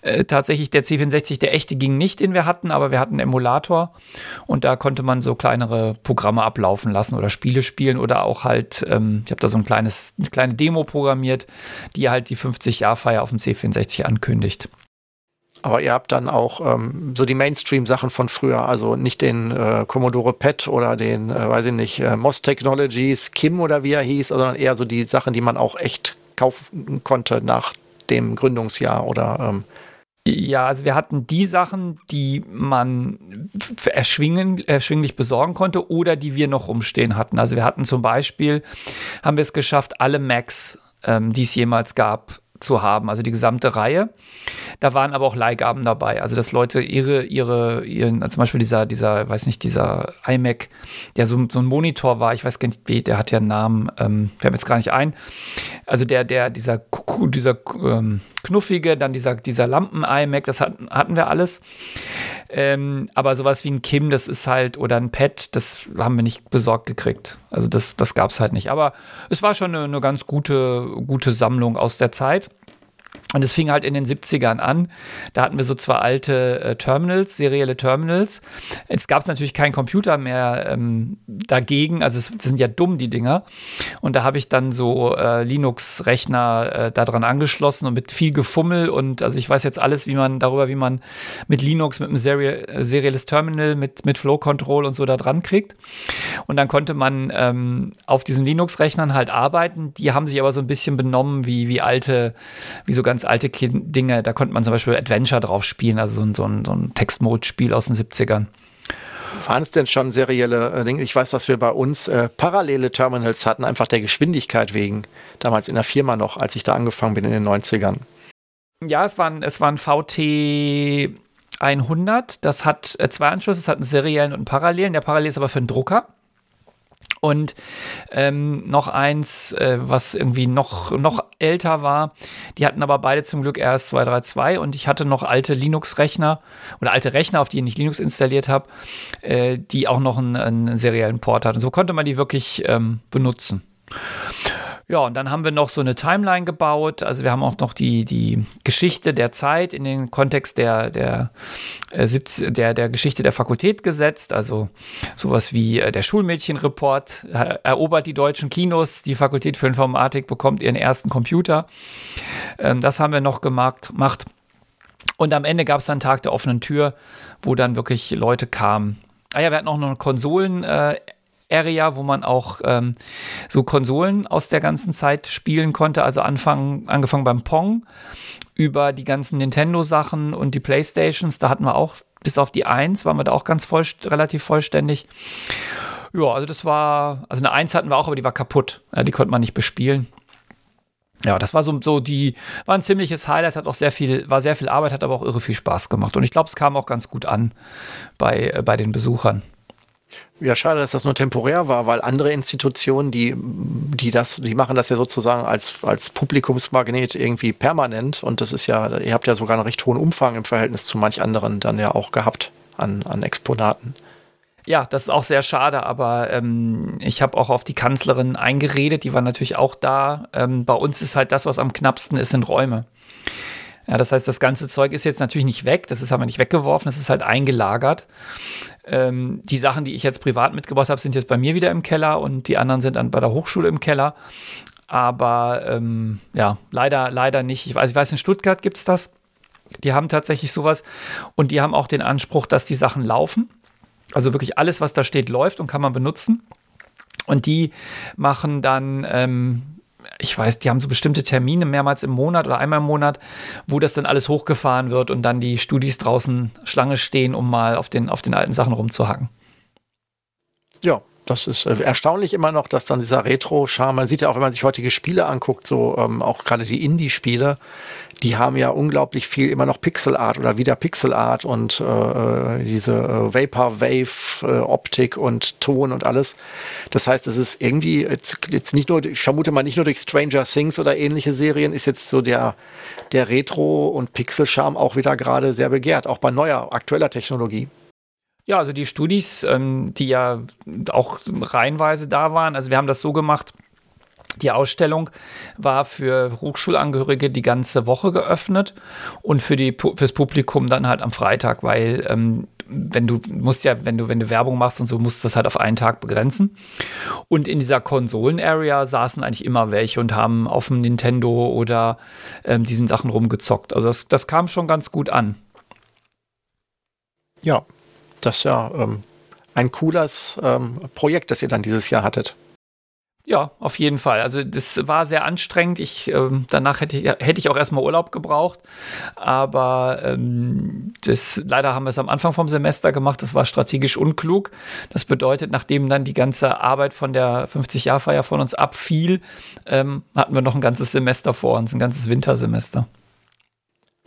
Speaker 3: äh, tatsächlich der C64, der echte ging nicht, den wir hatten, aber wir hatten einen Emulator und da konnte man so kleinere Programme ablaufen lassen oder Spiele spielen oder auch halt, ähm, ich habe da so ein kleines, eine kleine Demo programmiert, die halt die 50-Jahr-Feier auf dem C64 ankündigt.
Speaker 2: Aber ihr habt dann auch ähm, so die Mainstream-Sachen von früher, also nicht den äh, Commodore PET oder den, äh, weiß ich nicht, äh, MOS Technologies, Kim oder wie er hieß, sondern eher so die Sachen, die man auch echt kaufen konnte nach dem Gründungsjahr oder ähm
Speaker 3: ja, also wir hatten die Sachen, die man erschwinglich besorgen konnte oder die wir noch rumstehen hatten. Also wir hatten zum Beispiel, haben wir es geschafft, alle Macs, ähm, die es jemals gab, zu haben, also die gesamte Reihe. Da waren aber auch Leihgaben dabei, also dass Leute ihre, ihre, ihren, also zum Beispiel dieser, dieser, weiß nicht, dieser iMac, der so, so ein Monitor war, ich weiß gar nicht, der hat ja einen Namen, ähm, fällt mir jetzt gar nicht ein. Also der, der, dieser, dieser ähm, knuffige, dann dieser, dieser Lampen-iMac, das hatten, hatten wir alles. Ähm, aber sowas wie ein Kim, das ist halt, oder ein Pad, das haben wir nicht besorgt gekriegt. Also das, das gab es halt nicht. Aber es war schon eine, eine ganz gute, gute Sammlung aus der Zeit. Und es fing halt in den 70ern an. Da hatten wir so zwei alte äh, Terminals, serielle Terminals. Jetzt gab es natürlich keinen Computer mehr ähm, dagegen. Also es, sind ja dumm, die Dinger. Und da habe ich dann so äh, Linux-Rechner äh, daran angeschlossen und mit viel Gefummel. Und also ich weiß jetzt alles, wie man darüber, wie man mit Linux, mit einem Seri serielles Terminal, mit, mit Flow Control und so da dran kriegt. Und dann konnte man ähm, auf diesen Linux-Rechnern halt arbeiten. Die haben sich aber so ein bisschen benommen wie, wie alte, wie so ganz alte Dinge. Da konnte man zum Beispiel Adventure drauf spielen, also so ein, so ein, so ein Text-Mode-Spiel aus den 70ern.
Speaker 2: Waren es denn schon serielle äh, Dinge? Ich weiß, dass wir bei uns äh, parallele Terminals hatten, einfach der Geschwindigkeit wegen. Damals in der Firma noch, als ich da angefangen bin in den 90ern.
Speaker 3: Ja, es waren, es waren VT 100. Das hat äh, zwei Anschlüsse. Es hat einen seriellen und einen parallelen. Der parallel ist aber für einen Drucker. Und ähm, noch eins, äh, was irgendwie noch, noch älter war. Die hatten aber beide zum Glück erst 232 und ich hatte noch alte Linux-Rechner oder alte Rechner, auf die ich Linux installiert habe, äh, die auch noch einen, einen, seriellen Port hatten. So konnte man die wirklich ähm, benutzen. Ja, und dann haben wir noch so eine Timeline gebaut. Also wir haben auch noch die, die Geschichte der Zeit in den Kontext der, der, äh, der, der Geschichte der Fakultät gesetzt. Also sowas wie äh, der Schulmädchenreport äh, erobert die deutschen Kinos, die Fakultät für Informatik bekommt ihren ersten Computer. Ähm, das haben wir noch gemacht. Macht. Und am Ende gab es dann Tag der offenen Tür, wo dann wirklich Leute kamen. Ah ja, wir hatten auch noch eine Konsolen- äh, Area, wo man auch ähm, so Konsolen aus der ganzen Zeit spielen konnte. Also anfangen, angefangen beim Pong über die ganzen Nintendo-Sachen und die Playstations. Da hatten wir auch bis auf die 1 waren wir da auch ganz voll, relativ vollständig. Ja, also das war, also eine 1 hatten wir auch, aber die war kaputt. Ja, die konnte man nicht bespielen. ja, das war so, so die, war ein ziemliches Highlight, hat auch sehr viel, war sehr viel Arbeit, hat aber auch irre viel Spaß gemacht. Und ich glaube, es kam auch ganz gut an bei, äh, bei den Besuchern.
Speaker 2: Ja, schade, dass das nur temporär war, weil andere Institutionen, die, die das, die machen das ja sozusagen als, als Publikumsmagnet irgendwie permanent. Und das ist ja, ihr habt ja sogar einen recht hohen Umfang im Verhältnis zu manch anderen dann ja auch gehabt an, an Exponaten.
Speaker 3: Ja, das ist auch sehr schade, aber ähm, ich habe auch auf die Kanzlerin eingeredet, die war natürlich auch da. Ähm, bei uns ist halt das, was am knappsten ist, sind Räume. Ja, das heißt, das ganze Zeug ist jetzt natürlich nicht weg, das ist aber nicht weggeworfen, das ist halt eingelagert. Ähm, die Sachen, die ich jetzt privat mitgebracht habe, sind jetzt bei mir wieder im Keller und die anderen sind dann bei der Hochschule im Keller. Aber ähm, ja, leider, leider nicht. Ich weiß, ich weiß in Stuttgart gibt es das. Die haben tatsächlich sowas und die haben auch den Anspruch, dass die Sachen laufen. Also wirklich alles, was da steht, läuft und kann man benutzen. Und die machen dann, ähm, ich weiß, die haben so bestimmte Termine mehrmals im Monat oder einmal im Monat, wo das dann alles hochgefahren wird und dann die Studis draußen Schlange stehen, um mal auf den, auf den alten Sachen rumzuhacken.
Speaker 2: Ja, das ist äh, erstaunlich immer noch, dass dann dieser Retro-Charme, man sieht ja auch, wenn man sich heutige Spiele anguckt, so ähm, auch gerade die Indie-Spiele, die haben ja unglaublich viel immer noch Pixel-Art oder wieder Pixel-Art und äh, diese äh, Vapor-Wave-Optik äh, und Ton und alles. Das heißt, es ist irgendwie jetzt, jetzt nicht nur, ich vermute mal nicht nur durch Stranger Things oder ähnliche Serien, ist jetzt so der, der Retro- und Pixel-Charme auch wieder gerade sehr begehrt, auch bei neuer, aktueller Technologie.
Speaker 3: Ja, also die Studis, ähm, die ja auch reihenweise da waren, also wir haben das so gemacht, die Ausstellung war für Hochschulangehörige die ganze Woche geöffnet und für die fürs Publikum dann halt am Freitag, weil ähm, wenn du musst ja, wenn du wenn du Werbung machst und so musst du das halt auf einen Tag begrenzen. Und in dieser Konsolen-Area saßen eigentlich immer welche und haben auf dem Nintendo oder ähm, diesen Sachen rumgezockt. Also das, das kam schon ganz gut an.
Speaker 2: Ja, das ist ja ähm, ein cooles ähm, Projekt, das ihr dann dieses Jahr hattet.
Speaker 3: Ja, auf jeden Fall. Also das war sehr anstrengend. Ich, ähm, danach hätte ich, hätte ich auch erstmal Urlaub gebraucht. Aber ähm, das, leider haben wir es am Anfang vom Semester gemacht. Das war strategisch unklug. Das bedeutet, nachdem dann die ganze Arbeit von der 50-Jahr-Feier von uns abfiel, ähm, hatten wir noch ein ganzes Semester vor uns, ein ganzes Wintersemester.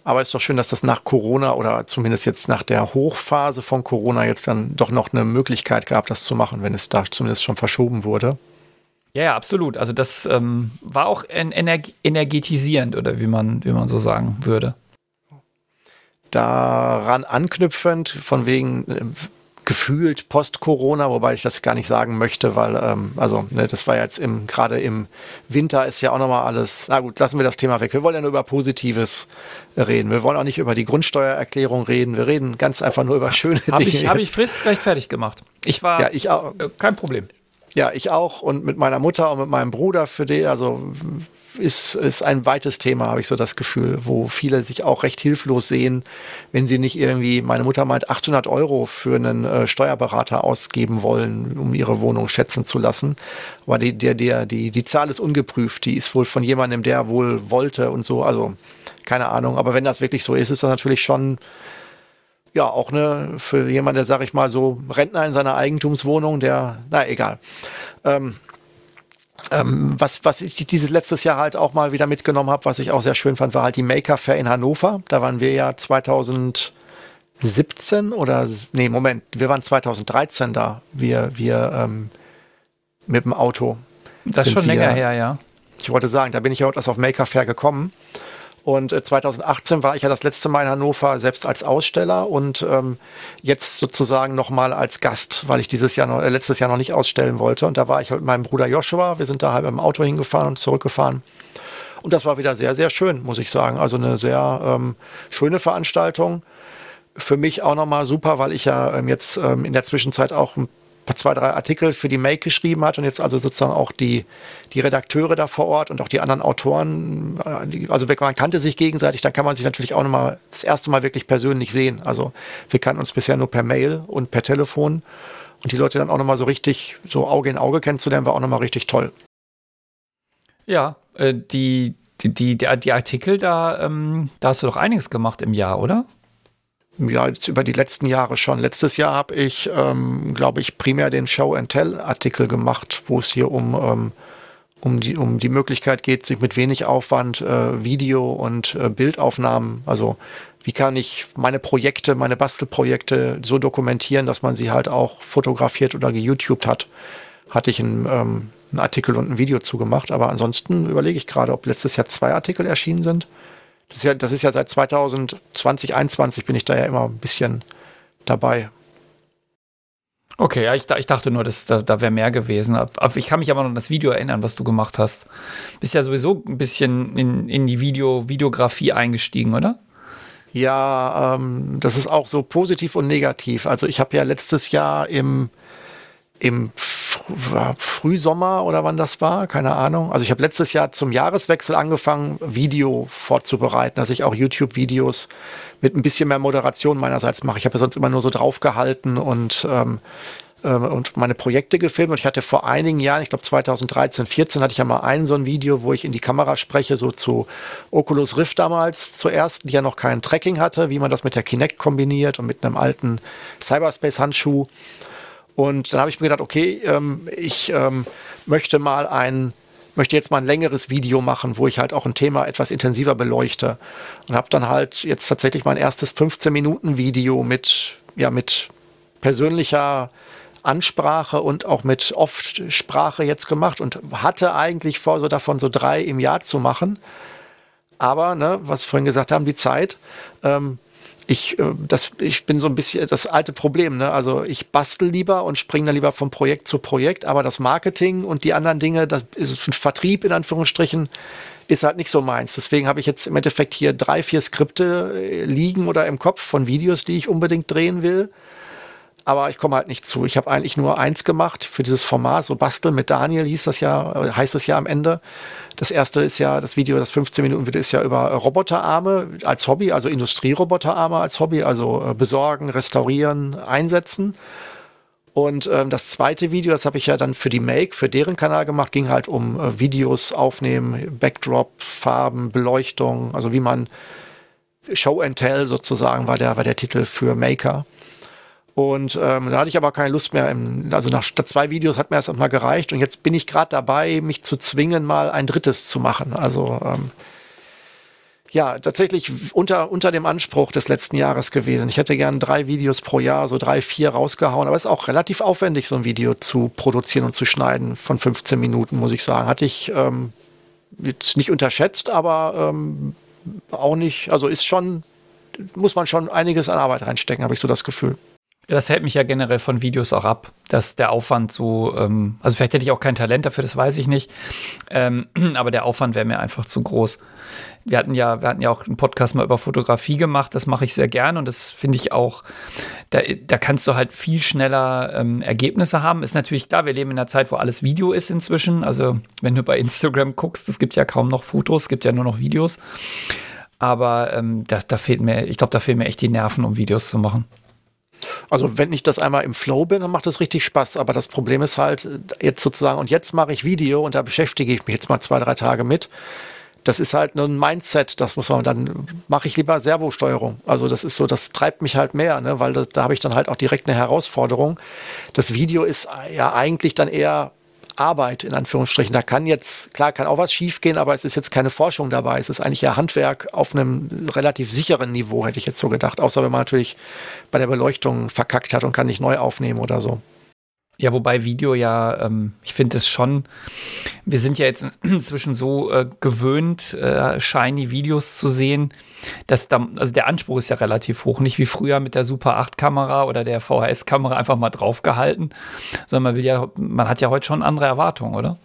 Speaker 2: Aber es ist doch schön, dass das nach Corona oder zumindest jetzt nach der Hochphase von Corona jetzt dann doch noch eine Möglichkeit gab, das zu machen, wenn es da zumindest schon verschoben wurde.
Speaker 3: Ja, ja, absolut. Also das ähm, war auch energ energetisierend oder wie man, wie man so sagen würde.
Speaker 2: Daran anknüpfend, von wegen äh, gefühlt Post-Corona, wobei ich das gar nicht sagen möchte, weil, ähm, also, ne, das war jetzt im, gerade im Winter ist ja auch nochmal alles, na gut, lassen wir das Thema weg. Wir wollen ja nur über Positives reden. Wir wollen auch nicht über die Grundsteuererklärung reden. Wir reden ganz einfach nur über schöne
Speaker 3: hab Dinge. Habe ich fristgerecht fertig gemacht. Ich war,
Speaker 2: ja, ich auch.
Speaker 3: Äh, kein Problem.
Speaker 2: Ja, ich auch und mit meiner Mutter und mit meinem Bruder für die, also ist, ist ein weites Thema, habe ich so das Gefühl, wo viele sich auch recht hilflos sehen, wenn sie nicht irgendwie, meine Mutter meint, 800 Euro für einen äh, Steuerberater ausgeben wollen, um ihre Wohnung schätzen zu lassen. Aber die, der, der, die, die Zahl ist ungeprüft, die ist wohl von jemandem, der wohl wollte und so, also keine Ahnung. Aber wenn das wirklich so ist, ist das natürlich schon ja, auch ne, für jemanden, der, sag ich mal, so Rentner in seiner Eigentumswohnung, der, na egal. Ähm, ähm, was, was ich dieses letztes Jahr halt auch mal wieder mitgenommen habe, was ich auch sehr schön fand, war halt die Maker Fair in Hannover. Da waren wir ja 2017 oder, nee, Moment, wir waren 2013 da, wir, wir ähm, mit dem Auto.
Speaker 3: Das ist schon wir, länger her, ja.
Speaker 2: Ich wollte sagen, da bin ich ja auch erst auf Maker Fair gekommen. Und 2018 äh, war ich ja das letzte Mal in Hannover selbst als Aussteller und ähm, jetzt sozusagen nochmal als Gast, weil ich dieses Jahr noch, äh, letztes Jahr noch nicht ausstellen wollte. Und da war ich halt mit meinem Bruder Joshua. Wir sind da halb im Auto hingefahren und zurückgefahren. Und das war wieder sehr, sehr schön, muss ich sagen. Also eine sehr ähm, schöne Veranstaltung. Für mich auch nochmal super, weil ich ja ähm, jetzt ähm, in der Zwischenzeit auch ein zwei, drei Artikel für die Make geschrieben hat und jetzt also sozusagen auch die, die Redakteure da vor Ort und auch die anderen Autoren, äh, also man kannte sich gegenseitig, dann kann man sich natürlich auch nochmal das erste Mal wirklich persönlich sehen. Also wir kannten uns bisher nur per Mail und per Telefon und die Leute dann auch nochmal so richtig, so Auge in Auge kennenzulernen, war auch nochmal richtig toll.
Speaker 3: Ja, äh, die, die, die, die, Artikel da, ähm, da hast du doch einiges gemacht im Jahr, oder?
Speaker 2: Ja, jetzt über die letzten Jahre schon. Letztes Jahr habe ich, ähm, glaube ich, primär den Show and Tell Artikel gemacht, wo es hier um, ähm, um die, um die Möglichkeit geht, sich mit wenig Aufwand äh, Video- und äh, Bildaufnahmen, also wie kann ich meine Projekte, meine Bastelprojekte so dokumentieren, dass man sie halt auch fotografiert oder geYouTubed hat. Hatte ich einen, ähm, einen Artikel und ein Video zugemacht, aber ansonsten überlege ich gerade, ob letztes Jahr zwei Artikel erschienen sind. Das ist ja, das ist ja seit 2020, 2021 bin ich da ja immer ein bisschen dabei.
Speaker 3: Okay, ja, ich, ich dachte nur, dass da, da wäre mehr gewesen. Ich kann mich aber noch an das Video erinnern, was du gemacht hast. Bist ja sowieso ein bisschen in, in die Video, Videografie eingestiegen, oder?
Speaker 2: Ja, ähm, das ist auch so positiv und negativ. Also ich habe ja letztes Jahr im, im Frühsommer oder wann das war, keine Ahnung. Also ich habe letztes Jahr zum Jahreswechsel angefangen, Video vorzubereiten, dass ich auch YouTube-Videos mit ein bisschen mehr Moderation meinerseits mache. Ich habe ja sonst immer nur so draufgehalten und ähm, ähm, und meine Projekte gefilmt. Und ich hatte vor einigen Jahren, ich glaube 2013, 14, hatte ich ja mal ein so ein Video, wo ich in die Kamera spreche, so zu Oculus Rift damals zuerst, die ja noch kein Tracking hatte, wie man das mit der Kinect kombiniert und mit einem alten Cyberspace-Handschuh. Und dann habe ich mir gedacht, okay, ähm, ich ähm, möchte mal ein möchte jetzt mal ein längeres Video machen, wo ich halt auch ein Thema etwas intensiver beleuchte. Und habe dann halt jetzt tatsächlich mein erstes 15-Minuten-Video mit, ja, mit persönlicher Ansprache und auch mit Oft-Sprache jetzt gemacht und hatte eigentlich vor, so davon so drei im Jahr zu machen. Aber, ne, was wir vorhin gesagt haben, die Zeit. Ähm, ich, äh, das, ich bin so ein bisschen das alte Problem. Ne? Also ich bastel lieber und springe dann lieber von Projekt zu Projekt, aber das Marketing und die anderen Dinge, das ist ein Vertrieb in Anführungsstrichen, ist halt nicht so meins. Deswegen habe ich jetzt im Endeffekt hier drei, vier Skripte äh, liegen oder im Kopf von Videos, die ich unbedingt drehen will aber ich komme halt nicht zu. Ich habe eigentlich nur eins gemacht für dieses Format, so Basteln mit Daniel hieß das ja, äh, heißt es ja am Ende. Das erste ist ja, das Video, das 15 Minuten Video ist ja über Roboterarme als Hobby, also Industrieroboterarme als Hobby, also äh, besorgen, restaurieren, einsetzen. Und ähm, das zweite Video, das habe ich ja dann für die Make, für deren Kanal gemacht, ging halt um äh, Videos aufnehmen, Backdrop, Farben, Beleuchtung, also wie man Show and Tell sozusagen war der, war der Titel für Maker. Und ähm, da hatte ich aber keine Lust mehr. Im, also nach zwei Videos hat mir das mal gereicht. Und jetzt bin ich gerade dabei, mich zu zwingen, mal ein drittes zu machen. Also ähm, ja, tatsächlich unter, unter dem Anspruch des letzten Jahres gewesen. Ich hätte gern drei Videos pro Jahr, so drei, vier rausgehauen. Aber es ist auch relativ aufwendig, so ein Video zu produzieren und zu schneiden von 15 Minuten, muss ich sagen. Hatte ich ähm, jetzt nicht unterschätzt, aber ähm, auch nicht, also ist schon, muss man schon einiges an Arbeit reinstecken, habe ich so das Gefühl.
Speaker 3: Das hält mich ja generell von Videos auch ab, dass der Aufwand so, ähm, also vielleicht hätte ich auch kein Talent dafür, das weiß ich nicht, ähm, aber der Aufwand wäre mir einfach zu groß. Wir hatten ja, wir hatten ja auch einen Podcast mal über Fotografie gemacht, das mache ich sehr gern und das finde ich auch, da, da kannst du halt viel schneller ähm, Ergebnisse haben. Ist natürlich klar, wir leben in einer Zeit, wo alles Video ist inzwischen. Also wenn du bei Instagram guckst, es gibt ja kaum noch Fotos, es gibt ja nur noch Videos. Aber ähm, das, da fehlt mir, ich glaube, da fehlen mir echt die Nerven, um Videos zu machen.
Speaker 2: Also wenn ich das einmal im Flow bin, dann macht das richtig Spaß. Aber das Problem ist halt jetzt sozusagen, und jetzt mache ich Video und da beschäftige ich mich jetzt mal zwei, drei Tage mit. Das ist halt nur ein Mindset, das muss man, dann mache ich lieber Servosteuerung. Also das ist so, das treibt mich halt mehr, ne? weil das, da habe ich dann halt auch direkt eine Herausforderung. Das Video ist ja eigentlich dann eher Arbeit, in Anführungsstrichen. Da kann jetzt, klar, kann auch was schiefgehen, aber es ist jetzt keine Forschung dabei. Es ist eigentlich ja Handwerk auf einem relativ sicheren Niveau, hätte ich jetzt so gedacht. Außer wenn man natürlich bei der Beleuchtung verkackt hat und kann nicht neu aufnehmen oder so.
Speaker 3: Ja, wobei Video ja, ähm, ich finde es schon, wir sind ja jetzt inzwischen so äh, gewöhnt, äh, shiny Videos zu sehen, dass da, also der Anspruch ist ja relativ hoch, nicht wie früher mit der Super 8 Kamera oder der VHS Kamera einfach mal draufgehalten, sondern man will ja, man hat ja heute schon andere Erwartungen, oder?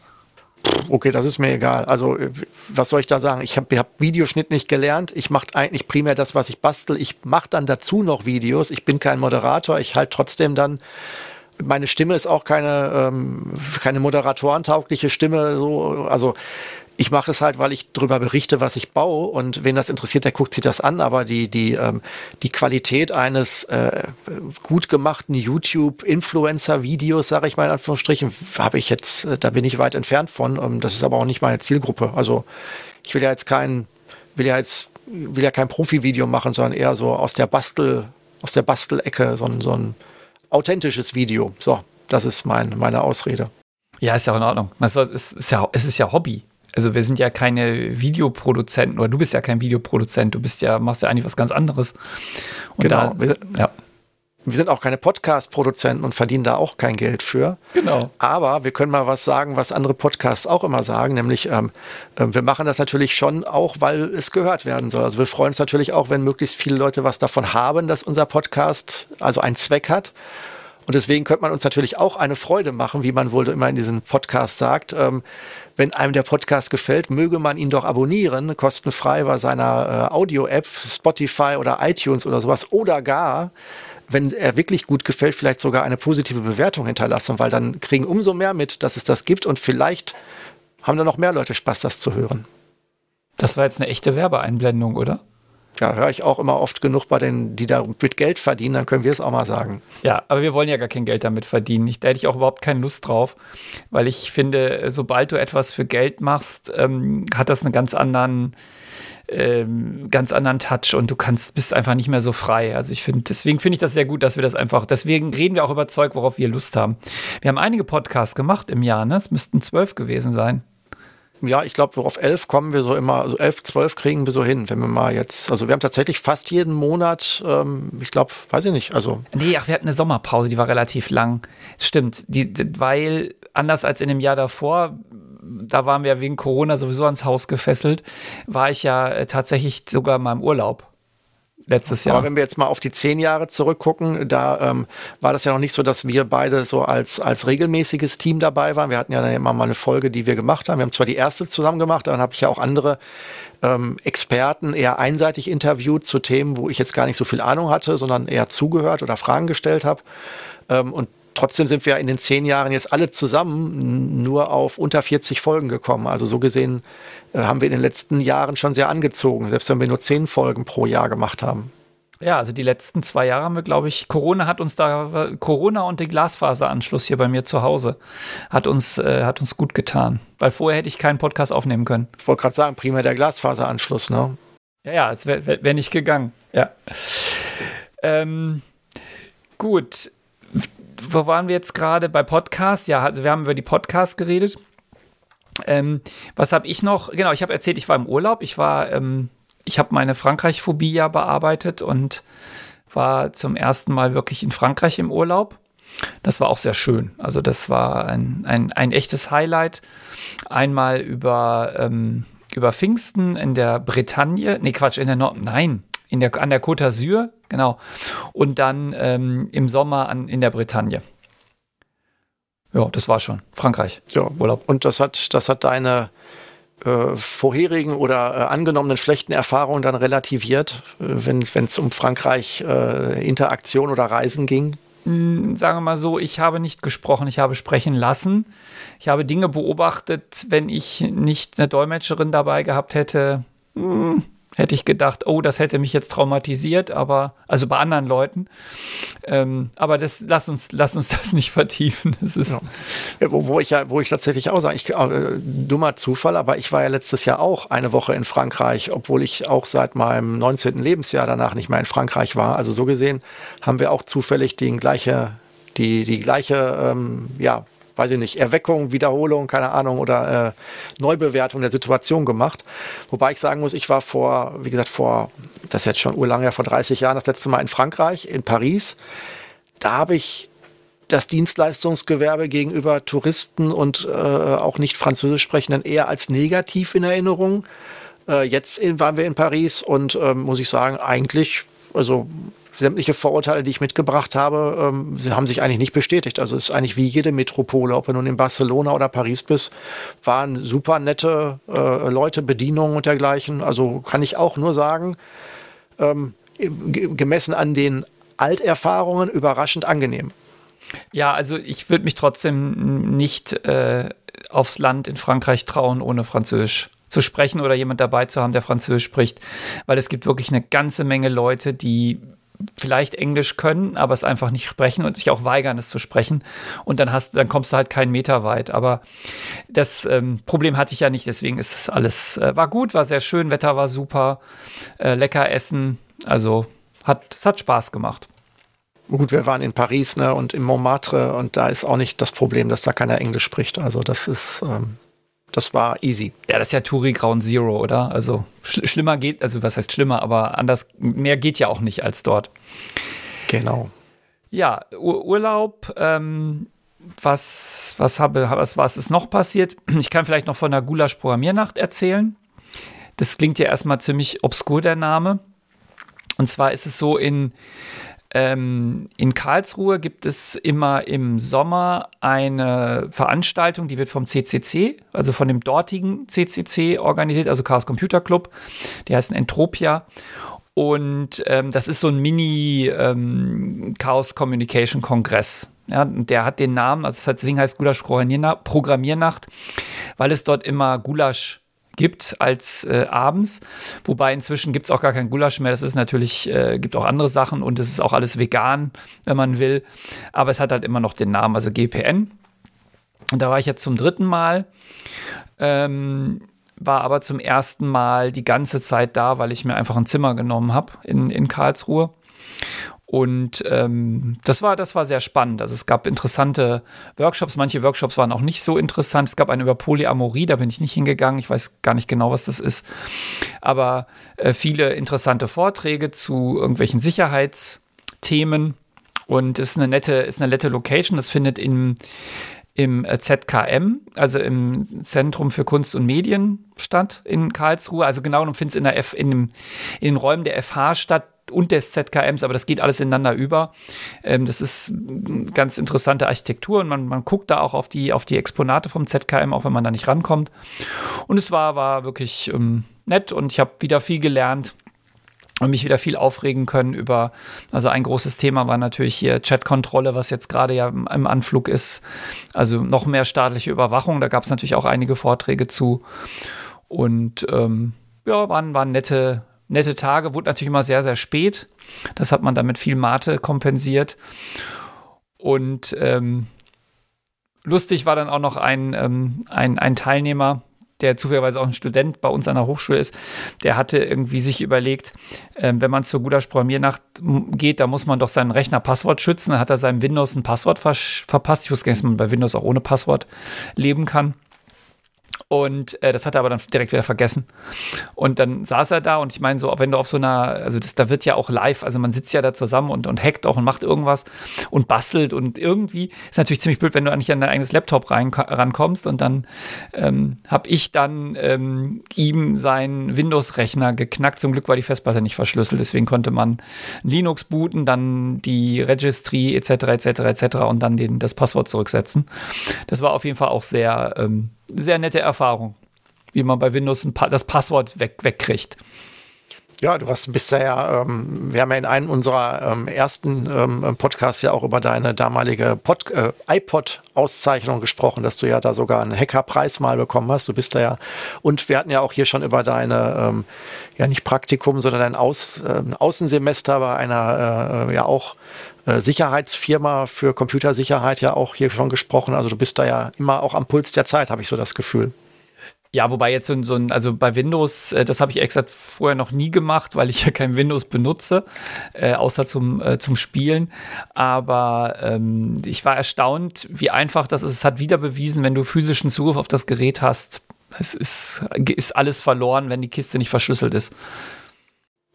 Speaker 2: Okay, das ist mir egal. Also, äh, was soll ich da sagen? Ich habe hab Videoschnitt nicht gelernt. Ich mache eigentlich primär das, was ich bastel. Ich mache dann dazu noch Videos. Ich bin kein Moderator. Ich halte trotzdem dann meine Stimme ist auch keine, ähm, keine moderatoren-taugliche Stimme. So, also ich mache es halt, weil ich darüber berichte, was ich baue und wen das interessiert, der guckt sich das an. Aber die, die, ähm, die Qualität eines äh, gut gemachten YouTube-Influencer-Videos, sage ich mal in Anführungsstrichen, habe ich jetzt, äh, da bin ich weit entfernt von. Ähm, das ist aber auch nicht meine Zielgruppe. Also ich will ja jetzt kein, will ja jetzt, will ja kein Profi-Video machen, sondern eher so aus der Bastel, aus der Bastelecke, so, so ein authentisches Video. So, das ist mein, meine Ausrede.
Speaker 3: Ja, ist ja in Ordnung. Es ist, ja, es ist ja Hobby. Also wir sind ja keine Videoproduzenten oder du bist ja kein Videoproduzent, du bist ja, machst ja eigentlich was ganz anderes.
Speaker 2: Und genau. Da, ja. Wir sind auch keine Podcast-Produzenten und verdienen da auch kein Geld für.
Speaker 3: Genau.
Speaker 2: Aber wir können mal was sagen, was andere Podcasts auch immer sagen, nämlich ähm, äh, wir machen das natürlich schon auch, weil es gehört werden soll. Also wir freuen uns natürlich auch, wenn möglichst viele Leute was davon haben, dass unser Podcast also einen Zweck hat. Und deswegen könnte man uns natürlich auch eine Freude machen, wie man wohl immer in diesem Podcast sagt. Ähm, wenn einem der Podcast gefällt, möge man ihn doch abonnieren, kostenfrei bei seiner äh, Audio-App, Spotify oder iTunes oder sowas. Oder gar wenn er wirklich gut gefällt, vielleicht sogar eine positive Bewertung hinterlassen, weil dann kriegen umso mehr mit, dass es das gibt und vielleicht haben dann noch mehr Leute Spaß, das zu hören.
Speaker 3: Das war jetzt eine echte Werbeeinblendung, oder?
Speaker 2: Ja, höre ich auch immer oft genug bei denen, die damit Geld verdienen, dann können wir es auch mal sagen.
Speaker 3: Ja, aber wir wollen ja gar kein Geld damit verdienen. Ich, da hätte ich auch überhaupt keine Lust drauf, weil ich finde, sobald du etwas für Geld machst, ähm, hat das einen ganz anderen ähm, ganz anderen Touch und du kannst, bist einfach nicht mehr so frei. Also ich finde, deswegen finde ich das sehr gut, dass wir das einfach, deswegen reden wir auch über Zeug, worauf wir Lust haben. Wir haben einige Podcasts gemacht im Jahr, ne? Es müssten zwölf gewesen sein.
Speaker 2: Ja, ich glaube, auf elf kommen wir so immer, also elf, zwölf kriegen wir so hin, wenn wir mal jetzt, also wir haben tatsächlich fast jeden Monat, ähm, ich glaube, weiß ich nicht, also.
Speaker 3: Nee, ach, wir hatten eine Sommerpause, die war relativ lang. Stimmt, die, weil anders als in dem Jahr davor, da waren wir wegen Corona sowieso ans Haus gefesselt, war ich ja äh, tatsächlich sogar mal im Urlaub letztes Jahr.
Speaker 2: Aber wenn wir jetzt mal auf die zehn Jahre zurückgucken, da ähm, war das ja noch nicht so, dass wir beide so als, als regelmäßiges Team dabei waren. Wir hatten ja dann immer mal eine Folge, die wir gemacht haben. Wir haben zwar die erste zusammen gemacht, dann habe ich ja auch andere ähm, Experten eher einseitig interviewt zu Themen, wo ich jetzt gar nicht so viel Ahnung hatte, sondern eher zugehört oder Fragen gestellt habe. Ähm, und trotzdem sind wir in den zehn Jahren jetzt alle zusammen nur auf unter 40 Folgen gekommen. Also so gesehen äh, haben wir in den letzten Jahren schon sehr angezogen, selbst wenn wir nur zehn Folgen pro Jahr gemacht haben.
Speaker 3: Ja, also die letzten zwei Jahre haben wir, glaube ich, Corona hat uns da, Corona und der Glasfaseranschluss hier bei mir zu Hause hat uns, äh, hat uns gut getan. Weil vorher hätte ich keinen Podcast aufnehmen können.
Speaker 2: Ich wollte gerade sagen, prima der Glasfaseranschluss, ne?
Speaker 3: Ja, ja, es wäre wär, wär nicht gegangen. Ja. Ähm, gut, wo waren wir jetzt gerade? Bei Podcast? Ja, also wir haben über die Podcasts geredet. Ähm, was habe ich noch? Genau, ich habe erzählt, ich war im Urlaub. Ich war, ähm, ich habe meine Frankreich-Phobie ja bearbeitet und war zum ersten Mal wirklich in Frankreich im Urlaub. Das war auch sehr schön. Also das war ein, ein, ein echtes Highlight. Einmal über, ähm, über Pfingsten in der Bretagne, nee Quatsch, in der Nord, nein, in der, an der Côte d'Azur, genau. Und dann ähm, im Sommer an, in der Bretagne. Ja, das war schon. Frankreich.
Speaker 2: Ja, Urlaub. Und das hat, das hat deine äh, vorherigen oder äh, angenommenen schlechten Erfahrungen dann relativiert, äh, wenn es um Frankreich äh, Interaktion oder Reisen ging?
Speaker 3: Hm, sagen wir mal so, ich habe nicht gesprochen, ich habe sprechen lassen. Ich habe Dinge beobachtet, wenn ich nicht eine Dolmetscherin dabei gehabt hätte. Mh, hm, hätte ich gedacht, oh, das hätte mich jetzt traumatisiert, aber also bei anderen Leuten. Ähm, aber das lass uns, lass uns das nicht vertiefen. Das ist
Speaker 2: ja. Ja, wo, wo, ich ja, wo ich tatsächlich auch sage, ich, äh, dummer Zufall, aber ich war ja letztes Jahr auch eine Woche in Frankreich, obwohl ich auch seit meinem 19. Lebensjahr danach nicht mehr in Frankreich war. Also so gesehen haben wir auch zufällig die gleiche, die, die gleiche, ähm, ja, weiß ich nicht, Erweckung, Wiederholung, keine Ahnung, oder äh, Neubewertung der Situation gemacht. Wobei ich sagen muss, ich war vor, wie gesagt, vor, das ist jetzt schon urlang vor 30 Jahren, das letzte Mal in Frankreich, in Paris. Da habe ich das Dienstleistungsgewerbe gegenüber Touristen und äh, auch nicht Französisch sprechenden eher als negativ in Erinnerung. Äh, jetzt in, waren wir in Paris und ähm, muss ich sagen, eigentlich, also sämtliche Vorurteile, die ich mitgebracht habe, ähm, haben sich eigentlich nicht bestätigt. Also es ist eigentlich wie jede Metropole, ob du nun in Barcelona oder Paris bist, waren super nette äh, Leute, Bedienungen und dergleichen. Also kann ich auch nur sagen, ähm, gemessen an den Alterfahrungen überraschend angenehm.
Speaker 3: Ja, also ich würde mich trotzdem nicht äh, aufs Land in Frankreich trauen ohne Französisch zu sprechen oder jemand dabei zu haben, der Französisch spricht, weil es gibt wirklich eine ganze Menge Leute, die vielleicht Englisch können, aber es einfach nicht sprechen und sich auch weigern, es zu sprechen. Und dann hast, dann kommst du halt keinen Meter weit. Aber das ähm, Problem hatte ich ja nicht, deswegen ist es alles, äh, war gut, war sehr schön, Wetter war super, äh, lecker essen. Also hat, es hat Spaß gemacht.
Speaker 2: Gut, wir waren in Paris ne, und in Montmartre und da ist auch nicht das Problem, dass da keiner Englisch spricht. Also das ist, ähm, das war easy.
Speaker 3: Ja, das ist ja Touri Ground Zero, oder? Also sch schlimmer geht, also was heißt schlimmer, aber anders, mehr geht ja auch nicht als dort.
Speaker 2: Genau.
Speaker 3: Ja, Ur Urlaub, ähm, was, was, habe, was, was ist noch passiert? Ich kann vielleicht noch von der Gulasch-Programmiernacht erzählen. Das klingt ja erstmal ziemlich obskur, der Name. Und zwar ist es so, in, ähm, in Karlsruhe gibt es immer im Sommer eine Veranstaltung, die wird vom CCC, also von dem dortigen CCC organisiert, also Chaos Computer Club. Die heißt Entropia. Und ähm, das ist so ein Mini-Chaos ähm, Communication Kongress. Ja, der hat den Namen, also das Ding heißt Gulasch Programmiernacht, weil es dort immer Gulasch gibt als äh, abends. Wobei inzwischen gibt es auch gar kein Gulasch mehr. Das ist natürlich, äh, gibt auch andere Sachen und es ist auch alles vegan, wenn man will. Aber es hat halt immer noch den Namen, also GPN. Und da war ich jetzt zum dritten Mal. Ähm, war aber zum ersten Mal die ganze Zeit da, weil ich mir einfach ein Zimmer genommen habe in, in Karlsruhe. Und ähm, das, war, das war sehr spannend. Also es gab interessante Workshops. Manche Workshops waren auch nicht so interessant. Es gab einen über Polyamorie, da bin ich nicht hingegangen. Ich weiß gar nicht genau, was das ist. Aber äh, viele interessante Vorträge zu irgendwelchen Sicherheitsthemen. Und es ist eine nette, ist eine nette Location. Das findet im, im äh, ZKM, also im Zentrum für Kunst und Medien statt in Karlsruhe. Also genau genommen findet es in, in, in den Räumen der FH statt und des ZKMs, aber das geht alles ineinander über. Ähm, das ist ganz interessante Architektur und man, man guckt da auch auf die, auf die Exponate vom ZKM, auch wenn man da nicht rankommt. Und es war, war wirklich ähm, nett und ich habe wieder viel gelernt und mich wieder viel aufregen können über, also ein großes Thema war natürlich hier Chatkontrolle, was jetzt gerade ja im Anflug ist. Also noch mehr staatliche Überwachung, da gab es natürlich auch einige Vorträge zu. Und ähm, ja, waren, waren nette, nette Tage, wurde natürlich immer sehr, sehr spät. Das hat man dann mit viel Mate kompensiert. Und ähm, lustig war dann auch noch ein, ähm, ein, ein Teilnehmer, der zufälligerweise auch ein Student bei uns an der Hochschule ist, der hatte irgendwie sich überlegt, äh, wenn man zur Gulasch Programmiernacht geht, da muss man doch seinen Rechner Passwort schützen. Dann hat er seinem Windows ein Passwort verpasst. Ich wusste gar nicht, dass man bei Windows auch ohne Passwort leben kann. Und äh, das hat er aber dann direkt wieder vergessen. Und dann saß er da und ich meine, so, wenn du auf so einer, also das, da wird ja auch live, also man sitzt ja da zusammen und, und hackt auch und macht irgendwas und bastelt und irgendwie ist natürlich ziemlich blöd, wenn du nicht an dein eigenes Laptop rein, rankommst und dann ähm, habe ich dann ähm, ihm seinen Windows-Rechner geknackt. Zum Glück war die Festplatte nicht verschlüsselt, deswegen konnte man Linux booten, dann die Registry etc. etc. etc. und dann den, das Passwort zurücksetzen. Das war auf jeden Fall auch sehr ähm, sehr nette Erfahrung, wie man bei Windows pa das Passwort weg, wegkriegt.
Speaker 2: Ja, du hast bist ja, ähm, wir haben ja in einem unserer ähm, ersten ähm, Podcasts ja auch über deine damalige äh, iPod-Auszeichnung gesprochen, dass du ja da sogar einen Hackerpreis mal bekommen hast. Du bist da ja, und wir hatten ja auch hier schon über deine, ähm, ja nicht Praktikum, sondern dein Aus, äh, Außensemester bei einer äh, ja auch äh, Sicherheitsfirma für Computersicherheit ja auch hier schon gesprochen. Also du bist da ja immer auch am Puls der Zeit, habe ich so das Gefühl.
Speaker 3: Ja, wobei jetzt so, so ein, also bei Windows, äh, das habe ich extra vorher noch nie gemacht, weil ich ja kein Windows benutze, äh, außer zum, äh, zum Spielen. Aber ähm, ich war erstaunt, wie einfach das ist. Es hat wieder bewiesen, wenn du physischen Zugriff auf das Gerät hast, es ist, ist alles verloren, wenn die Kiste nicht verschlüsselt ist.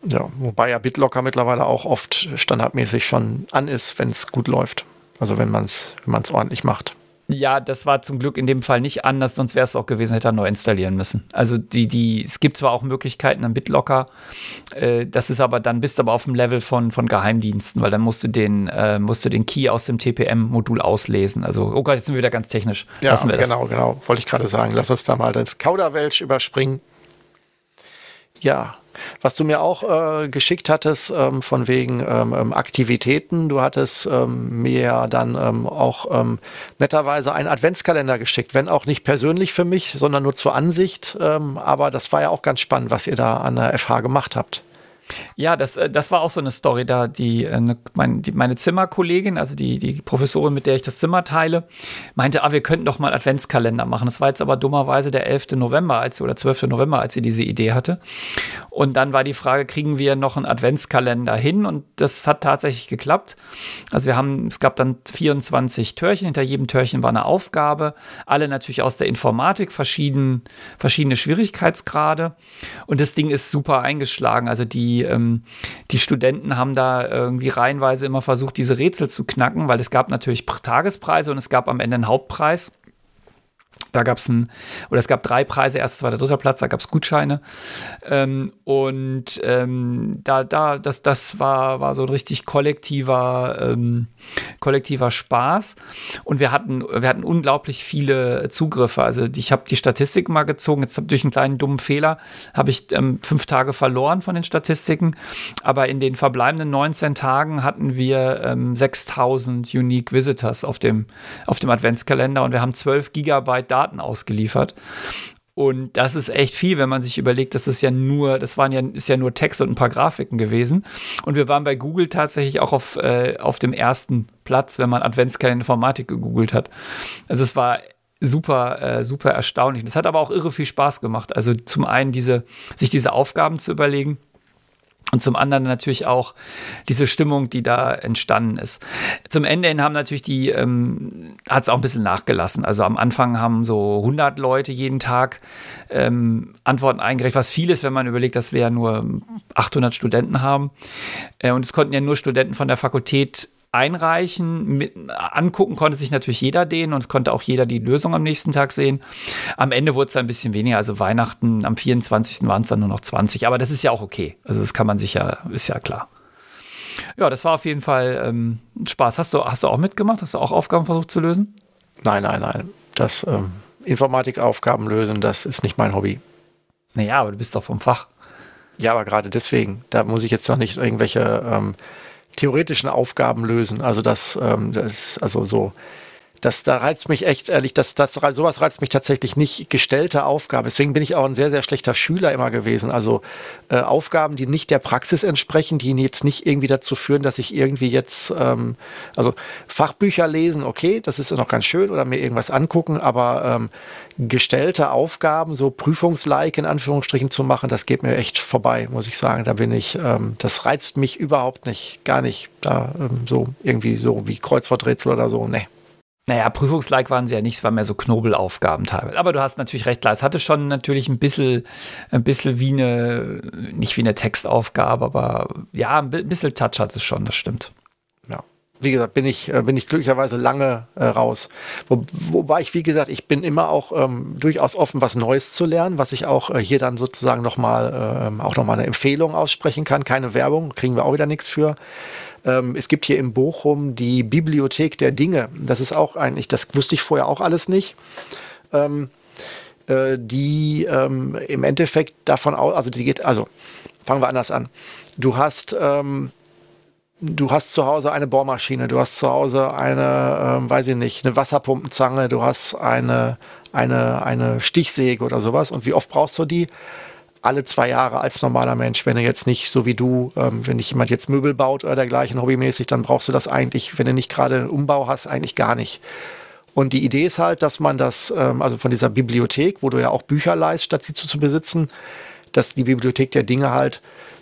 Speaker 2: Ja, wobei ja BitLocker mittlerweile auch oft standardmäßig schon an ist, wenn es gut läuft. Also wenn man es wenn ordentlich macht.
Speaker 3: Ja, das war zum Glück in dem Fall nicht anders, sonst wäre es auch gewesen, hätte er neu installieren müssen. Also die, die, es gibt zwar auch Möglichkeiten am BitLocker, äh, das ist aber, dann bist du aber auf dem Level von, von Geheimdiensten, weil dann musst du den, äh, musst du den Key aus dem TPM-Modul auslesen. Also, oh Gott, jetzt sind wir wieder ganz technisch.
Speaker 2: Ja, genau, genau, wollte ich gerade sagen. Lass uns da mal das Kauderwelsch überspringen. Ja, was du mir auch äh, geschickt hattest, ähm, von wegen ähm, ähm Aktivitäten, du hattest ähm, mir dann ähm, auch ähm, netterweise einen Adventskalender geschickt, wenn auch nicht persönlich für mich, sondern nur zur Ansicht. aber das war ja auch ganz spannend, was ihr da an der FH gemacht habt.
Speaker 3: Ja, das, äh, das war auch so eine Story da. Die, äh, ne, mein, die, meine Zimmerkollegin, also die, die Professorin, mit der ich das Zimmer teile, meinte, ah, wir könnten doch mal Adventskalender machen. Das war jetzt aber dummerweise der 11. November als, oder 12. November, als sie diese Idee hatte. Und dann war die Frage, kriegen wir noch einen Adventskalender hin? Und das hat tatsächlich geklappt. Also wir haben, es gab dann 24 Türchen, hinter jedem Türchen war eine Aufgabe, alle natürlich aus der Informatik, verschieden, verschiedene Schwierigkeitsgrade. Und das Ding ist super eingeschlagen. Also die, ähm, die Studenten haben da irgendwie reihenweise immer versucht, diese Rätsel zu knacken, weil es gab natürlich Tagespreise und es gab am Ende einen Hauptpreis. Da gab es ein, oder es gab drei Preise, erster, zweiter, dritter Platz, da gab es Gutscheine. Ähm, und ähm, da, da, das, das war, war so ein richtig kollektiver, ähm, kollektiver Spaß. Und wir hatten, wir hatten unglaublich viele Zugriffe. Also ich habe die Statistik mal gezogen. Jetzt durch einen kleinen dummen Fehler habe ich ähm, fünf Tage verloren von den Statistiken. Aber in den verbleibenden 19 Tagen hatten wir 6000 ähm, Unique Visitors auf dem, auf dem Adventskalender und wir haben 12 Gigabyte Daten ausgeliefert. Und das ist echt viel, wenn man sich überlegt, das ist ja nur, das waren ja, ist ja nur Text und ein paar Grafiken gewesen. Und wir waren bei Google tatsächlich auch auf, äh, auf dem ersten Platz, wenn man Adventskalender Informatik gegoogelt hat. Also es war super, äh, super erstaunlich. Das hat aber auch irre viel Spaß gemacht. Also zum einen diese, sich diese Aufgaben zu überlegen und zum anderen natürlich auch diese Stimmung, die da entstanden ist. Zum Ende hin haben natürlich die, ähm, hat es auch ein bisschen nachgelassen. Also am Anfang haben so 100 Leute jeden Tag ähm, Antworten eingereicht, was viel ist, wenn man überlegt, dass wir ja nur 800 Studenten haben. Äh, und es konnten ja nur Studenten von der Fakultät einreichen. Mit, angucken konnte sich natürlich jeder den und es konnte auch jeder die Lösung am nächsten Tag sehen. Am Ende wurde es ein bisschen weniger, also Weihnachten am 24. waren es dann nur noch 20, aber das ist ja auch okay. Also das kann man sich ja, ist ja klar. Ja, das war auf jeden Fall ähm, Spaß. Hast du, hast du auch mitgemacht? Hast du auch Aufgaben versucht zu lösen?
Speaker 2: Nein, nein, nein. Das ähm, Informatikaufgaben lösen, das ist nicht mein Hobby.
Speaker 3: Naja, aber du bist doch vom Fach.
Speaker 2: Ja, aber gerade deswegen, da muss ich jetzt noch nicht irgendwelche ähm, theoretischen Aufgaben lösen. Also das, ähm, das also so das, da reizt mich echt ehrlich, das, das, sowas reizt mich tatsächlich nicht. Gestellte Aufgaben. Deswegen bin ich auch ein sehr, sehr schlechter Schüler immer gewesen. Also äh, Aufgaben, die nicht der Praxis entsprechen, die jetzt nicht irgendwie dazu führen, dass ich irgendwie jetzt, ähm, also Fachbücher lesen, okay, das ist noch ganz schön oder mir irgendwas angucken, aber ähm, gestellte Aufgaben, so Prüfungslike in Anführungsstrichen zu machen, das geht mir echt vorbei, muss ich sagen. Da bin ich, ähm, das reizt mich überhaupt nicht, gar nicht. Da ähm, so irgendwie so wie Kreuzworträtsel oder so, ne.
Speaker 3: Naja, prüfungslike waren sie ja nicht, es waren mehr so Knobelaufgaben teilweise. Aber du hast natürlich recht, klar, es hatte schon natürlich ein bisschen, ein bisschen wie eine, nicht wie eine Textaufgabe, aber ja, ein bisschen Touch hat es schon, das stimmt.
Speaker 2: Ja. Wie gesagt, bin ich, äh, bin ich glücklicherweise lange äh, raus. Wo, wobei ich, wie gesagt, ich bin immer auch ähm, durchaus offen, was Neues zu lernen, was ich auch äh, hier dann sozusagen nochmal, ähm, auch nochmal eine Empfehlung aussprechen kann. Keine Werbung, kriegen wir auch wieder nichts für. Ähm, es gibt hier in Bochum die Bibliothek der Dinge. Das ist auch eigentlich, das wusste ich vorher auch alles nicht. Ähm, äh, die ähm, im Endeffekt davon aus, also die geht, also fangen wir anders an. Du hast, ähm, du hast zu Hause eine Bohrmaschine, du hast zu Hause eine, ähm, weiß ich nicht, eine Wasserpumpenzange, du hast eine, eine, eine Stichsäge oder sowas. Und wie oft brauchst du die? Alle zwei Jahre als normaler Mensch. Wenn du jetzt nicht so wie du, ähm, wenn dich jemand jetzt Möbel baut oder dergleichen hobbymäßig, dann brauchst du das eigentlich, wenn du nicht gerade einen Umbau hast, eigentlich gar nicht. Und die Idee ist halt, dass man das, ähm, also von dieser Bibliothek, wo du ja auch Bücher leist, statt sie zu, zu besitzen, dass die Bibliothek der Dinge halt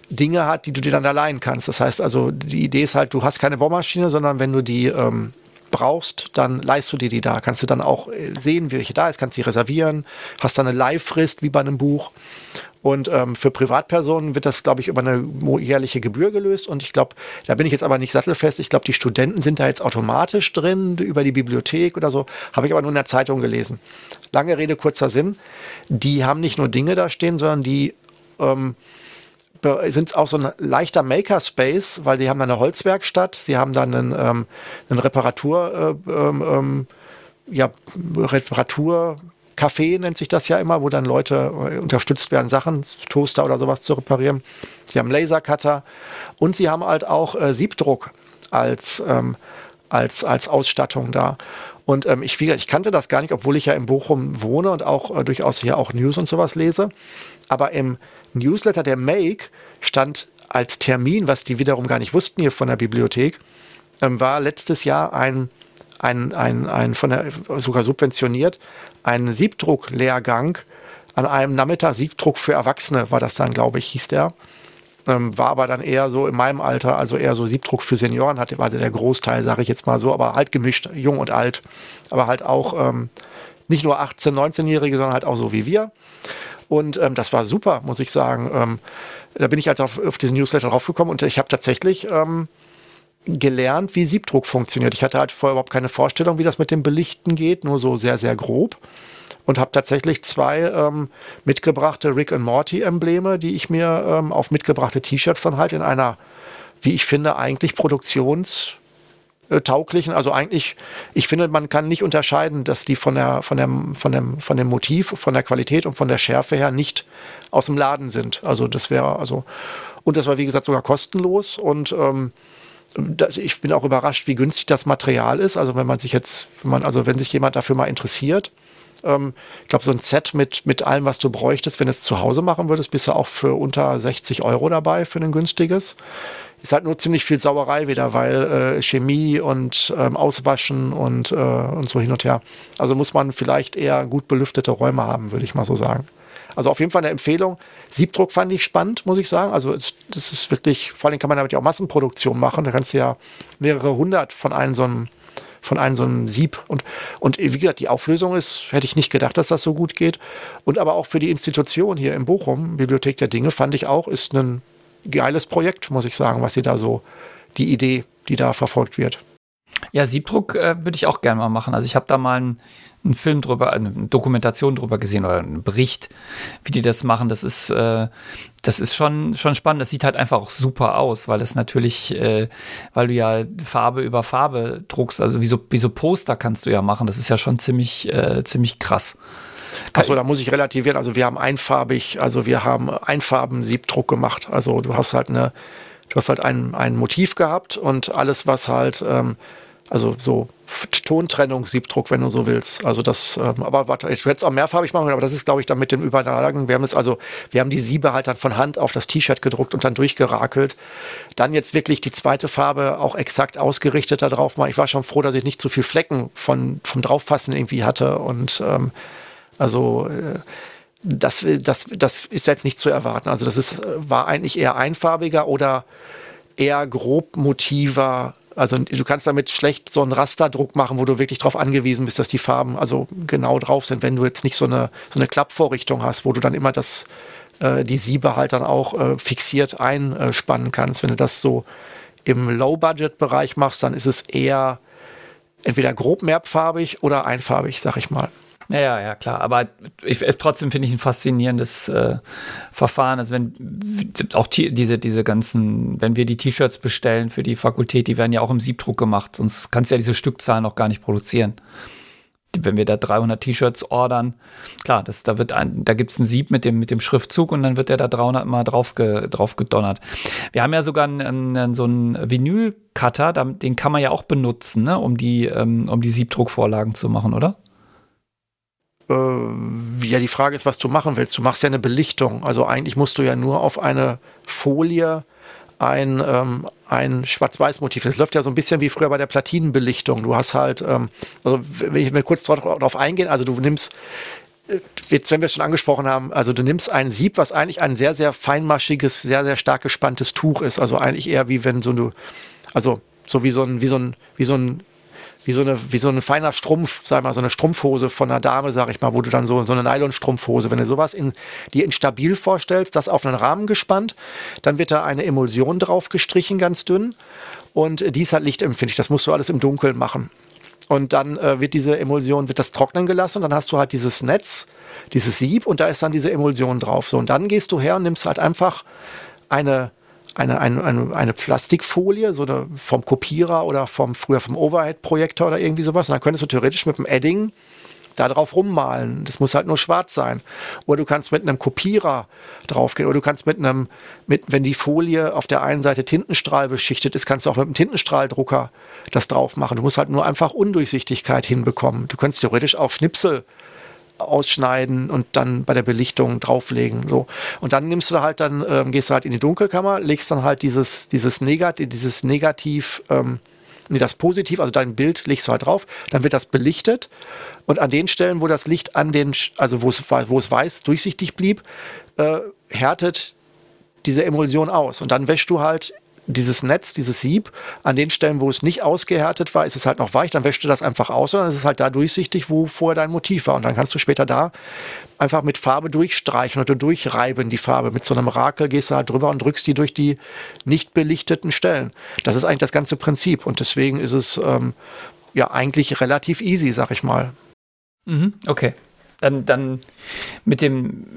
Speaker 2: Dinge hat, die du dir dann da leihen kannst. Das heißt also, die Idee ist halt, du hast keine Bohrmaschine, sondern wenn du die ähm, brauchst, dann leist du dir die da. Kannst du dann auch äh, sehen, welche da ist, kannst sie reservieren, hast dann eine Leihfrist wie bei einem Buch und ähm, für Privatpersonen wird das, glaube ich, über eine jährliche Gebühr gelöst. Und ich glaube, da bin ich jetzt aber nicht sattelfest. Ich glaube, die Studenten sind da jetzt automatisch drin über die Bibliothek oder so. Habe ich aber nur in der Zeitung gelesen. Lange Rede, kurzer Sinn. Die haben nicht nur Dinge da stehen, sondern die ähm, sind auch so ein leichter Makerspace, weil sie haben da eine Holzwerkstatt, sie haben dann einen, ähm, einen Reparatur, äh, ähm, ähm ja, Reparatur Café nennt sich das ja immer, wo dann Leute äh, unterstützt werden, Sachen, Toaster oder sowas zu reparieren. Sie haben Lasercutter und sie haben halt auch äh, Siebdruck als, ähm, als, als Ausstattung da. Und ähm, ich, ich kannte das gar nicht, obwohl ich ja in Bochum wohne und auch äh, durchaus hier auch News und sowas lese. Aber im Newsletter der Make stand als Termin, was die wiederum gar nicht wussten hier von der Bibliothek, ähm, war letztes Jahr ein, ein, ein, ein von der sogar subventioniert, einen Siebdrucklehrgang an einem Nachmittag Siebdruck für Erwachsene, war das dann, glaube ich, hieß der. Ähm, war aber dann eher so in meinem Alter, also eher so Siebdruck für Senioren, hatte, war der Großteil, sage ich jetzt mal so, aber halt gemischt, jung und alt. Aber halt auch ähm, nicht nur 18-, 19-Jährige, sondern halt auch so wie wir. Und ähm, das war super, muss ich sagen. Ähm, da bin ich halt auf, auf diesen Newsletter draufgekommen und ich habe tatsächlich ähm, gelernt, wie Siebdruck funktioniert. Ich hatte halt vorher überhaupt keine Vorstellung, wie das mit dem Belichten geht, nur so sehr, sehr grob. Und habe tatsächlich zwei ähm, mitgebrachte Rick and Morty Embleme, die ich mir ähm, auf mitgebrachte T-Shirts dann halt in einer, wie ich finde, eigentlich Produktions- tauglichen. Also eigentlich, ich finde, man kann nicht unterscheiden, dass die von der, von dem, von dem, von dem Motiv, von der Qualität und von der Schärfe her nicht aus dem Laden sind. Also das wäre, also, und das war wie gesagt sogar kostenlos und ähm, ich bin auch überrascht, wie günstig das Material ist. Also wenn man sich jetzt, wenn man, also wenn sich jemand dafür mal interessiert, ähm, ich glaube, so ein Set mit, mit allem, was du bräuchtest, wenn du es zu Hause machen würdest, bist du auch für unter 60 Euro dabei für ein günstiges. Ist halt nur ziemlich viel Sauerei wieder, weil äh, Chemie und ähm, Auswaschen und, äh, und so hin und her. Also muss man vielleicht eher gut belüftete Räume haben, würde ich mal so sagen. Also auf jeden Fall eine Empfehlung. Siebdruck fand ich spannend, muss ich sagen. Also es, das ist wirklich, vor allem kann man damit ja auch Massenproduktion machen. Da kannst du ja mehrere hundert von einem so einem von einem so einem Sieb. Und, und wie gesagt, die Auflösung ist, hätte ich nicht gedacht, dass das so gut geht. Und aber auch für die Institution hier in Bochum, Bibliothek der Dinge, fand ich auch, ist ein geiles Projekt, muss ich sagen, was sie da so, die Idee, die da verfolgt wird.
Speaker 3: Ja, Siebdruck äh, würde ich auch gerne mal machen. Also ich habe da mal einen, einen, Film drüber, eine Dokumentation drüber gesehen oder einen Bericht, wie die das machen. Das ist, äh, das ist schon, schon spannend. Das sieht halt einfach auch super aus, weil es natürlich, äh, weil du ja Farbe über Farbe druckst, also wie so, wie so Poster kannst du ja machen. Das ist ja schon ziemlich, äh, ziemlich krass.
Speaker 2: Achso, da muss ich relativieren. Also wir haben einfarbig, also wir haben Einfarben-Siebdruck gemacht. Also du hast halt eine, du hast halt ein, ein Motiv gehabt und alles, was halt, ähm, also so Tontrennung, Siebdruck, wenn du so willst. Also das, ähm, aber warte, ich werde es auch mehrfarbig machen, aber das ist, glaube ich, dann mit dem Überlagen. Wir haben es also, wir haben die Siebe halt dann von Hand auf das T-Shirt gedruckt und dann durchgerakelt. Dann jetzt wirklich die zweite Farbe auch exakt ausgerichtet darauf. Ich war schon froh, dass ich nicht zu viel Flecken von, vom Drauffassen irgendwie hatte und ähm, also äh, das, das, das ist jetzt nicht zu erwarten. Also das ist, war eigentlich eher einfarbiger oder eher grobmotiver. Also du kannst damit schlecht so einen Rasterdruck machen, wo du wirklich darauf angewiesen bist, dass die Farben also genau drauf sind, wenn du jetzt nicht so eine, so eine Klappvorrichtung hast, wo du dann immer das, äh, die Siebe halt dann auch äh, fixiert einspannen kannst. Wenn du das so im Low-Budget-Bereich machst, dann ist es eher entweder grob mehrfarbig oder einfarbig, sag ich mal.
Speaker 3: Ja, ja, klar. Aber ich, trotzdem finde ich ein faszinierendes äh, Verfahren. Also wenn auch diese, diese ganzen, wenn wir die T-Shirts bestellen für die Fakultät, die werden ja auch im Siebdruck gemacht, sonst kannst du ja diese Stückzahl noch gar nicht produzieren. Wenn wir da 300 T-Shirts ordern, klar, das, da, wird ein, da gibt es ein Sieb mit dem, mit dem Schriftzug und dann wird der da 300 Mal drauf, ge, drauf gedonnert. Wir haben ja sogar einen, einen, so einen Vinyl-Cutter, den kann man ja auch benutzen, ne, um, die, ähm, um die Siebdruckvorlagen zu machen, oder?
Speaker 2: Äh, ja, die Frage ist, was du machen willst. Du machst ja eine Belichtung. Also eigentlich musst du ja nur auf eine Folie ein, ähm, ein Schwarz-Weiß-Motiv. Das läuft ja so ein bisschen wie früher bei der Platinenbelichtung. Du hast halt, ähm, also wenn ich mir kurz darauf eingehen, also du nimmst, äh, jetzt, wenn wir es schon angesprochen haben, also du nimmst ein Sieb, was eigentlich ein sehr, sehr feinmaschiges, sehr, sehr stark gespanntes Tuch ist. Also eigentlich eher wie wenn so du, also so wie so ein, wie so ein, wie so ein wie so eine, wie so ein feiner Strumpf, sag mal, so eine Strumpfhose von einer Dame, sag ich mal, wo du dann so, so eine Nylonstrumpfhose, wenn du sowas in, dir instabil vorstellst, das auf einen Rahmen gespannt, dann wird da eine Emulsion drauf gestrichen, ganz dünn. Und die ist halt lichtempfindlich. Das musst du alles im Dunkeln machen. Und dann äh, wird diese Emulsion, wird das trocknen gelassen und dann hast du halt dieses Netz, dieses Sieb und da ist dann diese Emulsion drauf. So, und dann gehst du her und nimmst halt einfach eine eine, eine, eine, eine Plastikfolie, so eine, vom Kopierer oder vom früher vom Overhead-Projektor oder irgendwie sowas. Und dann könntest du theoretisch mit dem Edding da drauf rummalen. Das muss halt nur schwarz sein. Oder du kannst mit einem Kopierer draufgehen. Oder du kannst mit einem, mit, wenn die Folie auf der einen Seite Tintenstrahl beschichtet ist, kannst du auch mit einem Tintenstrahldrucker das drauf machen. Du musst halt nur einfach Undurchsichtigkeit hinbekommen. Du könntest theoretisch auch Schnipsel ausschneiden und dann bei der Belichtung drauflegen. So. Und dann nimmst du halt dann, ähm, gehst du halt in die Dunkelkammer, legst dann halt dieses, dieses, Negat dieses Negativ, ähm, nee, das Positiv, also dein Bild legst du halt drauf, dann wird das belichtet und an den Stellen, wo das Licht an den, also wo es, wo es weiß, durchsichtig blieb, äh, härtet diese Emulsion aus. Und dann wäschst du halt dieses Netz, dieses Sieb, an den Stellen, wo es nicht ausgehärtet war, ist es halt noch weich, dann wäschst du das einfach aus und dann ist es halt da durchsichtig, wo vorher dein Motiv war. Und dann kannst du später da einfach mit Farbe durchstreichen oder durchreiben die Farbe. Mit so einem Rakel gehst du halt drüber und drückst die durch die nicht belichteten Stellen. Das ist eigentlich das ganze Prinzip und deswegen ist es ähm, ja eigentlich relativ easy, sag ich mal.
Speaker 3: Mhm, okay. Dann, dann mit dem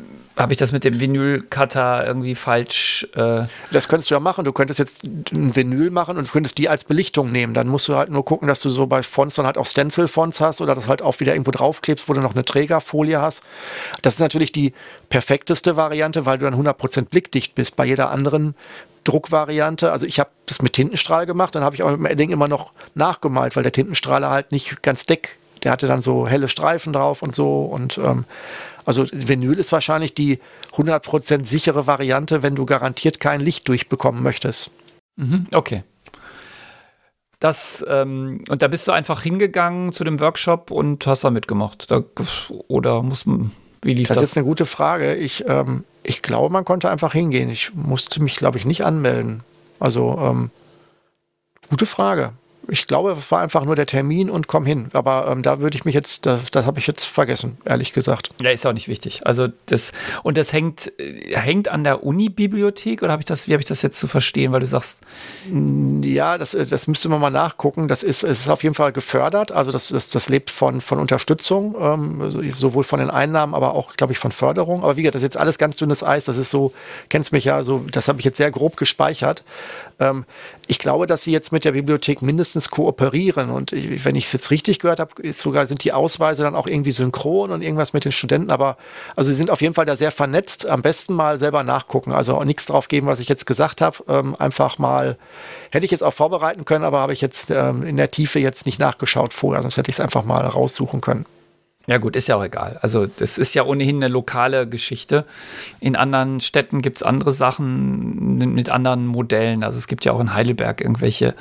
Speaker 3: habe ich das mit dem Vinyl-Cutter irgendwie falsch. Äh
Speaker 2: das könntest du ja machen. Du könntest jetzt ein Vinyl machen und könntest die als Belichtung nehmen. Dann musst du halt nur gucken, dass du so bei Fonts dann halt auch Stencil-Fonts hast oder das halt auch wieder irgendwo draufklebst, wo du noch eine Trägerfolie hast. Das ist natürlich die perfekteste Variante, weil du dann 100% blickdicht bist. Bei jeder anderen Druckvariante, also ich habe das mit Tintenstrahl gemacht, dann habe ich auch mit dem Edding immer noch nachgemalt, weil der Tintenstrahler halt nicht ganz deck, der hatte dann so helle Streifen drauf und so und ähm, also Vinyl ist wahrscheinlich die 100% sichere Variante, wenn du garantiert kein Licht durchbekommen möchtest.
Speaker 3: Mhm, okay. Das, ähm, und da bist du einfach hingegangen zu dem Workshop und hast da mitgemacht. Da, oder muss man, wie lief
Speaker 2: das? Das ist eine gute Frage. Ich, ähm, ich glaube, man konnte einfach hingehen. Ich musste mich, glaube ich, nicht anmelden. Also, ähm, gute Frage ich glaube, es war einfach nur der Termin und komm hin. Aber ähm, da würde ich mich jetzt, das, das habe ich jetzt vergessen, ehrlich gesagt.
Speaker 3: Ja, ist auch nicht wichtig. Also das, und das hängt, hängt an der Uni-Bibliothek oder habe ich das, wie habe ich das jetzt zu verstehen, weil du sagst.
Speaker 2: Ja, das, das müsste man mal nachgucken. Das ist, es ist auf jeden Fall gefördert. Also das, das, das lebt von, von Unterstützung, ähm, sowohl von den Einnahmen, aber auch, glaube ich, von Förderung. Aber wie gesagt, das ist jetzt alles ganz dünnes Eis. Das ist so, kennst mich ja, so, das habe ich jetzt sehr grob gespeichert. Ähm, ich glaube, dass sie jetzt mit der Bibliothek mindestens kooperieren. Und wenn ich es jetzt richtig gehört habe, ist sogar sind die Ausweise dann auch irgendwie synchron und irgendwas mit den Studenten. Aber also sie sind auf jeden Fall da sehr vernetzt. Am besten mal selber nachgucken. Also auch nichts drauf geben, was ich jetzt gesagt habe. Ähm, einfach mal hätte ich jetzt auch vorbereiten können, aber habe ich jetzt ähm, in der Tiefe jetzt nicht nachgeschaut vorher. Sonst hätte ich es einfach mal raussuchen können.
Speaker 3: Ja gut, ist ja auch egal. Also das ist ja ohnehin eine lokale Geschichte. In anderen Städten gibt es andere Sachen mit anderen Modellen. Also es gibt ja auch in Heidelberg irgendwelche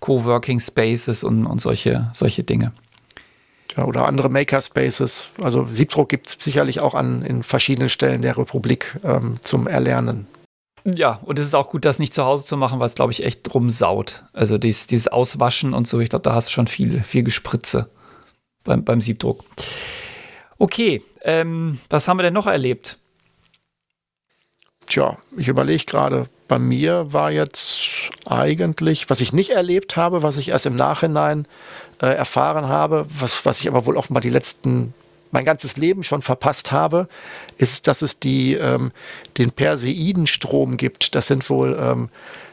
Speaker 3: Coworking Spaces und, und solche, solche Dinge.
Speaker 2: Ja, oder andere Makerspaces. Also Siebdruck gibt es sicherlich auch an in verschiedenen Stellen der Republik ähm, zum Erlernen.
Speaker 3: Ja, und es ist auch gut, das nicht zu Hause zu machen, weil es, glaube ich, echt drum saut. Also dieses, dieses Auswaschen und so, ich glaube, da hast du schon viel, viel Gespritze beim, beim Siebdruck. Okay, ähm, was haben wir denn noch erlebt?
Speaker 2: Tja, ich überlege gerade, bei mir war jetzt eigentlich, was ich nicht erlebt habe, was ich erst im Nachhinein äh, erfahren habe, was, was ich aber wohl offenbar die letzten, mein ganzes Leben schon verpasst habe, ist, dass es die, ähm, den Perseidenstrom gibt. Das sind wohl ähm,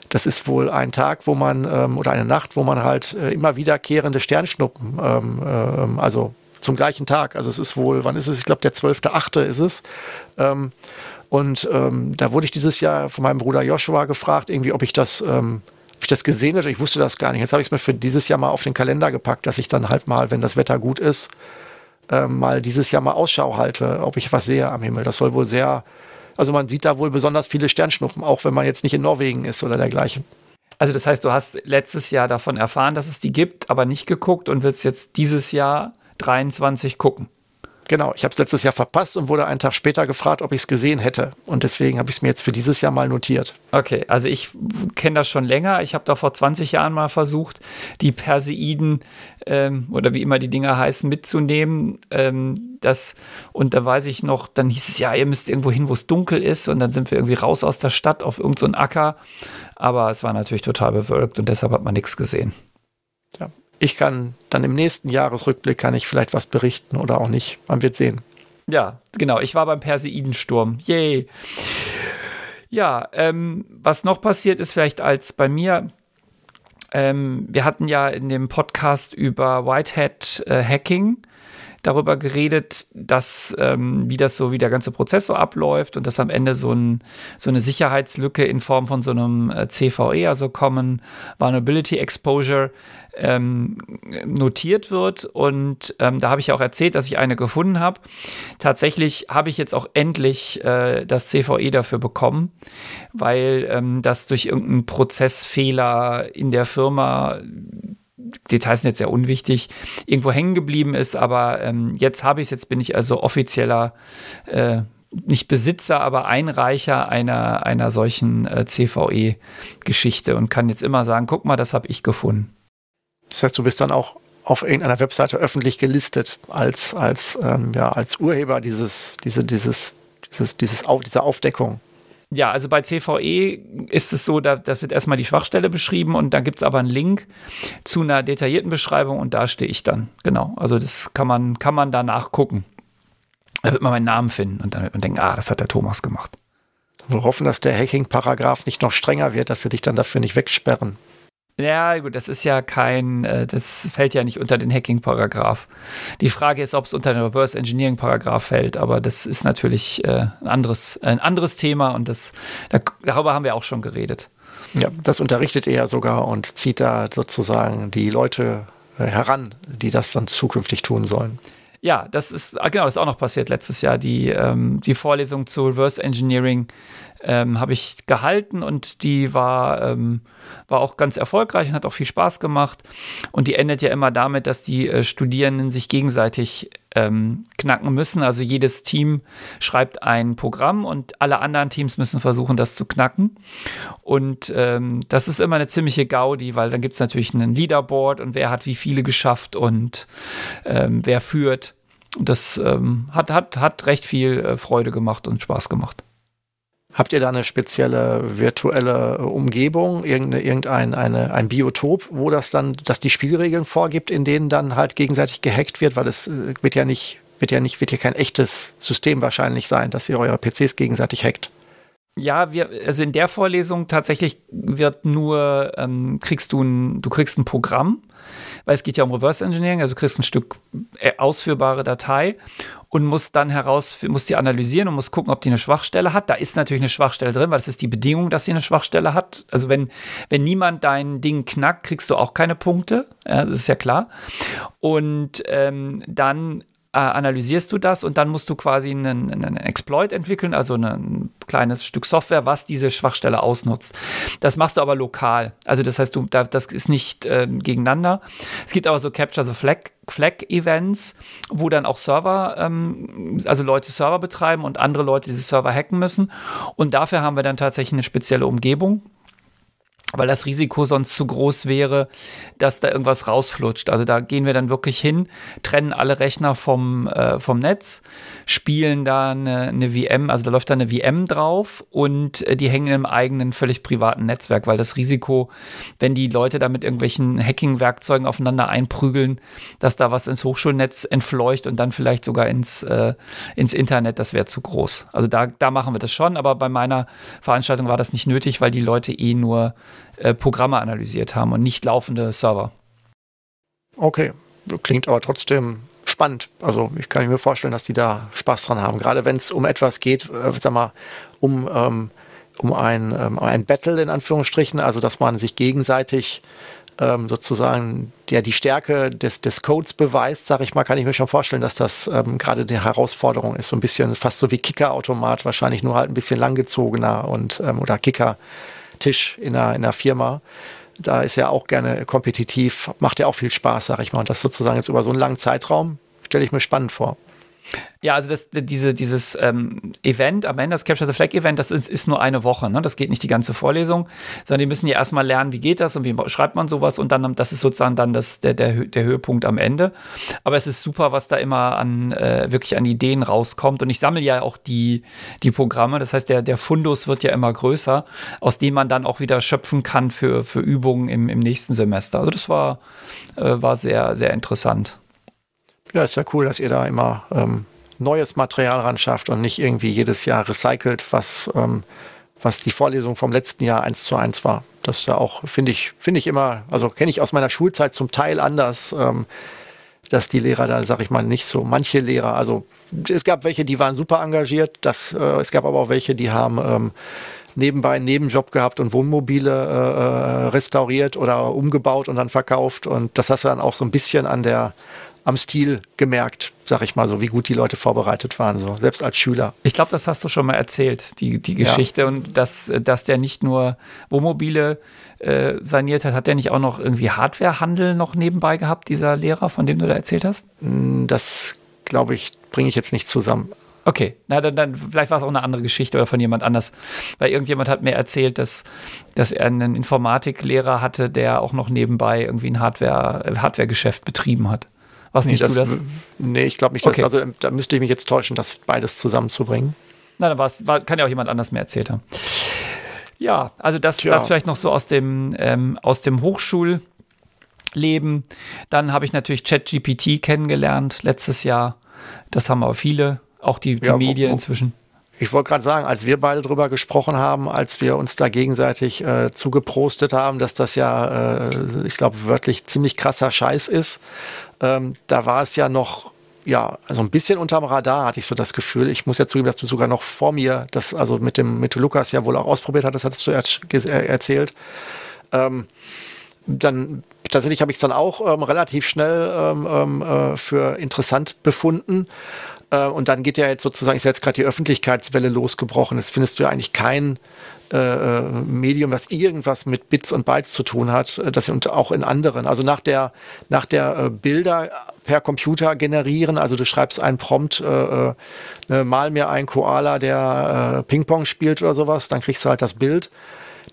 Speaker 2: das ist wohl ein Tag, wo man ähm, oder eine Nacht, wo man halt äh, immer wiederkehrende Sternschnuppen, ähm, äh, also zum gleichen Tag. Also es ist wohl, wann ist es? Ich glaube, der 12.8. ist es. Ähm, und ähm, da wurde ich dieses Jahr von meinem Bruder Joshua gefragt, irgendwie, ob ich das, ähm, ich das gesehen hätte. Ich wusste das gar nicht. Jetzt habe ich es mir für dieses Jahr mal auf den Kalender gepackt, dass ich dann halt mal, wenn das Wetter gut ist, äh, mal dieses Jahr mal Ausschau halte, ob ich was sehe am Himmel. Das soll wohl sehr also man sieht da wohl besonders viele Sternschnuppen, auch wenn man jetzt nicht in Norwegen ist oder dergleichen.
Speaker 3: Also das heißt, du hast letztes Jahr davon erfahren, dass es die gibt, aber nicht geguckt und willst jetzt dieses Jahr 23 gucken.
Speaker 2: Genau, ich habe es letztes Jahr verpasst und wurde einen Tag später gefragt, ob ich es gesehen hätte. Und deswegen habe ich es mir jetzt für dieses Jahr mal notiert.
Speaker 3: Okay, also ich kenne das schon länger. Ich habe da vor 20 Jahren mal versucht, die Perseiden ähm, oder wie immer die Dinger heißen, mitzunehmen. Ähm, das, und da weiß ich noch, dann hieß es ja, ihr müsst irgendwo hin, wo es dunkel ist. Und dann sind wir irgendwie raus aus der Stadt auf irgendeinen so Acker. Aber es war natürlich total bewölkt und deshalb hat man nichts gesehen.
Speaker 2: Ja, ich kann dann im nächsten Jahresrückblick kann ich vielleicht was berichten oder auch nicht. Man wird sehen.
Speaker 3: Ja, genau. Ich war beim Perseidensturm. Yay. Ja, ähm, was noch passiert ist vielleicht als bei mir. Ähm, wir hatten ja in dem Podcast über Whitehead äh, Hacking darüber geredet, dass ähm, wie das so, wie der ganze Prozess so abläuft und dass am Ende so, ein, so eine Sicherheitslücke in Form von so einem äh, CVE, also Common Vulnerability Exposure, ähm, notiert wird. Und ähm, da habe ich auch erzählt, dass ich eine gefunden habe. Tatsächlich habe ich jetzt auch endlich äh, das CVE dafür bekommen, weil ähm, das durch irgendeinen Prozessfehler in der Firma Details sind jetzt sehr unwichtig, irgendwo hängen geblieben ist, aber ähm, jetzt habe ich es, jetzt bin ich also offizieller äh, nicht Besitzer, aber Einreicher einer, einer solchen äh, CVE-Geschichte und kann jetzt immer sagen, guck mal, das habe ich gefunden.
Speaker 2: Das heißt, du bist dann auch auf irgendeiner Webseite öffentlich gelistet als, als, ähm, ja, als Urheber dieses, diese, dieses, dieses, dieses Auf, dieser Aufdeckung.
Speaker 3: Ja, also bei CVE ist es so, da, da wird erstmal die Schwachstelle beschrieben und dann gibt es aber einen Link zu einer detaillierten Beschreibung und da stehe ich dann. Genau. Also das kann man, kann man da nachgucken. Da wird man meinen Namen finden und dann wird man denken, ah, das hat der Thomas gemacht.
Speaker 2: Wir hoffen, dass der Hacking-Paragraph nicht noch strenger wird, dass sie dich dann dafür nicht wegsperren.
Speaker 3: Ja, gut, das ist ja kein, äh, das fällt ja nicht unter den Hacking-Paragraph. Die Frage ist, ob es unter den Reverse Engineering-Paragraph fällt, aber das ist natürlich äh, ein, anderes, ein anderes Thema und das, darüber haben wir auch schon geredet.
Speaker 2: Ja, das unterrichtet er sogar und zieht da sozusagen die Leute äh, heran, die das dann zukünftig tun sollen.
Speaker 3: Ja, das ist, ah, genau, das ist auch noch passiert letztes Jahr, die, ähm, die Vorlesung zu Reverse Engineering ähm, habe ich gehalten und die war, ähm, war auch ganz erfolgreich und hat auch viel Spaß gemacht. Und die endet ja immer damit, dass die äh, Studierenden sich gegenseitig ähm, knacken müssen. Also jedes Team schreibt ein Programm und alle anderen Teams müssen versuchen, das zu knacken. Und ähm, das ist immer eine ziemliche Gaudi, weil dann gibt es natürlich ein Leaderboard und wer hat wie viele geschafft und ähm, wer führt. Das ähm, hat, hat, hat recht viel äh, Freude gemacht und Spaß gemacht.
Speaker 2: Habt ihr da eine spezielle virtuelle Umgebung, irgendeine, irgendein eine, ein Biotop, wo das dann, dass die Spielregeln vorgibt, in denen dann halt gegenseitig gehackt wird, weil es äh, wird ja nicht, wird ja nicht, wird ja kein echtes System wahrscheinlich sein, dass ihr eure PCs gegenseitig hackt.
Speaker 3: Ja, wir, also in der Vorlesung tatsächlich wird nur, ähm, kriegst du ein, du kriegst ein Programm, weil es geht ja um Reverse Engineering, also du kriegst ein Stück äh, ausführbare Datei und muss dann heraus, muss die analysieren und muss gucken, ob die eine Schwachstelle hat. Da ist natürlich eine Schwachstelle drin, weil es ist die Bedingung, dass sie eine Schwachstelle hat. Also wenn, wenn niemand dein Ding knackt, kriegst du auch keine Punkte. Ja, das ist ja klar. Und ähm, dann äh, analysierst du das und dann musst du quasi einen, einen Exploit entwickeln, also ein kleines Stück Software, was diese Schwachstelle ausnutzt. Das machst du aber lokal. Also das heißt, du, da, das ist nicht äh, gegeneinander. Es gibt aber so Capture the Flag Flag-Events, wo dann auch Server, ähm, also Leute Server betreiben und andere Leute diese Server hacken müssen. Und dafür haben wir dann tatsächlich eine spezielle Umgebung weil das Risiko sonst zu groß wäre, dass da irgendwas rausflutscht. Also da gehen wir dann wirklich hin, trennen alle Rechner vom, äh, vom Netz, spielen da eine, eine, VM, also da läuft da eine VM drauf und äh, die hängen im eigenen völlig privaten Netzwerk, weil das Risiko, wenn die Leute da mit irgendwelchen Hacking-Werkzeugen aufeinander einprügeln, dass da was ins Hochschulnetz entfleucht und dann vielleicht sogar ins, äh, ins Internet, das wäre zu groß. Also da, da machen wir das schon, aber bei meiner Veranstaltung war das nicht nötig, weil die Leute eh nur äh, Programme analysiert haben und nicht laufende Server.
Speaker 2: Okay, klingt aber trotzdem spannend. Also ich kann mir vorstellen, dass die da Spaß dran haben. Gerade wenn es um etwas geht, äh, sag mal, um, ähm, um ein, ähm, ein Battle in Anführungsstrichen, also dass man sich gegenseitig ähm, sozusagen ja, die Stärke des, des Codes beweist, sage ich mal, kann ich mir schon vorstellen, dass das ähm, gerade die Herausforderung ist. So ein bisschen fast so wie Kicker-Automat, wahrscheinlich nur halt ein bisschen langgezogener und ähm, oder Kicker. Tisch in einer, in einer Firma. Da ist er auch gerne kompetitiv, macht ja auch viel Spaß, sag ich mal. Und das sozusagen jetzt über so einen langen Zeitraum stelle ich mir spannend vor.
Speaker 3: Ja, also das, diese, dieses ähm, Event am Ende, das Capture the Flag Event, das ist, ist nur eine Woche. Ne? Das geht nicht die ganze Vorlesung, sondern die müssen ja erstmal lernen, wie geht das und wie schreibt man sowas und dann, das ist sozusagen dann das, der, der, der Höhepunkt am Ende. Aber es ist super, was da immer an äh, wirklich an Ideen rauskommt. Und ich sammle ja auch die, die Programme. Das heißt, der, der Fundus wird ja immer größer, aus dem man dann auch wieder schöpfen kann für, für Übungen im, im nächsten Semester. Also das war, äh, war sehr, sehr interessant.
Speaker 2: Ja, ist ja cool, dass ihr da immer ähm, neues Material ran schafft und nicht irgendwie jedes Jahr recycelt, was, ähm, was die Vorlesung vom letzten Jahr eins zu eins war. Das ist ja auch, finde ich, finde ich immer, also kenne ich aus meiner Schulzeit zum Teil anders, ähm, dass die Lehrer da, sag ich mal, nicht so, manche Lehrer, also es gab welche, die waren super engagiert, das, äh, es gab aber auch welche, die haben ähm, nebenbei einen Nebenjob gehabt und Wohnmobile äh, äh restauriert oder umgebaut und dann verkauft und das hast du dann auch so ein bisschen an der am Stil gemerkt, sag ich mal so, wie gut die Leute vorbereitet waren, so selbst als Schüler.
Speaker 3: Ich glaube, das hast du schon mal erzählt, die, die Geschichte. Ja. Und dass, dass der nicht nur Wohnmobile äh, saniert hat, hat der nicht auch noch irgendwie Hardwarehandel noch nebenbei gehabt, dieser Lehrer, von dem du da erzählt hast?
Speaker 2: Hm, das, glaube ich, bringe ich jetzt nicht zusammen.
Speaker 3: Okay, na dann, dann vielleicht war es auch eine andere Geschichte oder von jemand anders. Weil irgendjemand hat mir erzählt, dass, dass er einen Informatiklehrer hatte, der auch noch nebenbei irgendwie ein Hardware, Hardware-Geschäft betrieben hat.
Speaker 2: Was nee, nicht das, du das? Nee, ich glaube nicht. Dass, okay. Also da müsste ich mich jetzt täuschen, das beides zusammenzubringen.
Speaker 3: Dann war, kann ja auch jemand anders mehr erzählt haben. Ja, also das, das vielleicht noch so aus dem, ähm, aus dem Hochschulleben. Dann habe ich natürlich ChatGPT kennengelernt letztes Jahr. Das haben aber viele auch die, die ja, Medien inzwischen.
Speaker 2: Ich wollte gerade sagen, als wir beide drüber gesprochen haben, als wir uns da gegenseitig äh, zugeprostet haben, dass das ja, äh, ich glaube, wörtlich ziemlich krasser Scheiß ist, ähm, da war es ja noch, ja, also ein bisschen unterm Radar hatte ich so das Gefühl. Ich muss ja zugeben, dass du sogar noch vor mir das, also mit dem, mit Lukas ja wohl auch ausprobiert hattest, hattest du er erzählt. Ähm, dann tatsächlich habe ich es dann auch ähm, relativ schnell ähm, ähm äh, für interessant befunden. Äh, und dann geht ja jetzt sozusagen, ist jetzt gerade die Öffentlichkeitswelle losgebrochen. Das findest du ja eigentlich kein äh, äh, Medium, was irgendwas mit Bits und Bytes zu tun hat, das und auch in anderen. Also nach der, nach der Bilder per Computer generieren, also du schreibst einen Prompt, äh, äh, mal mir einen Koala, der äh, Ping-Pong spielt oder sowas, dann kriegst du halt das Bild.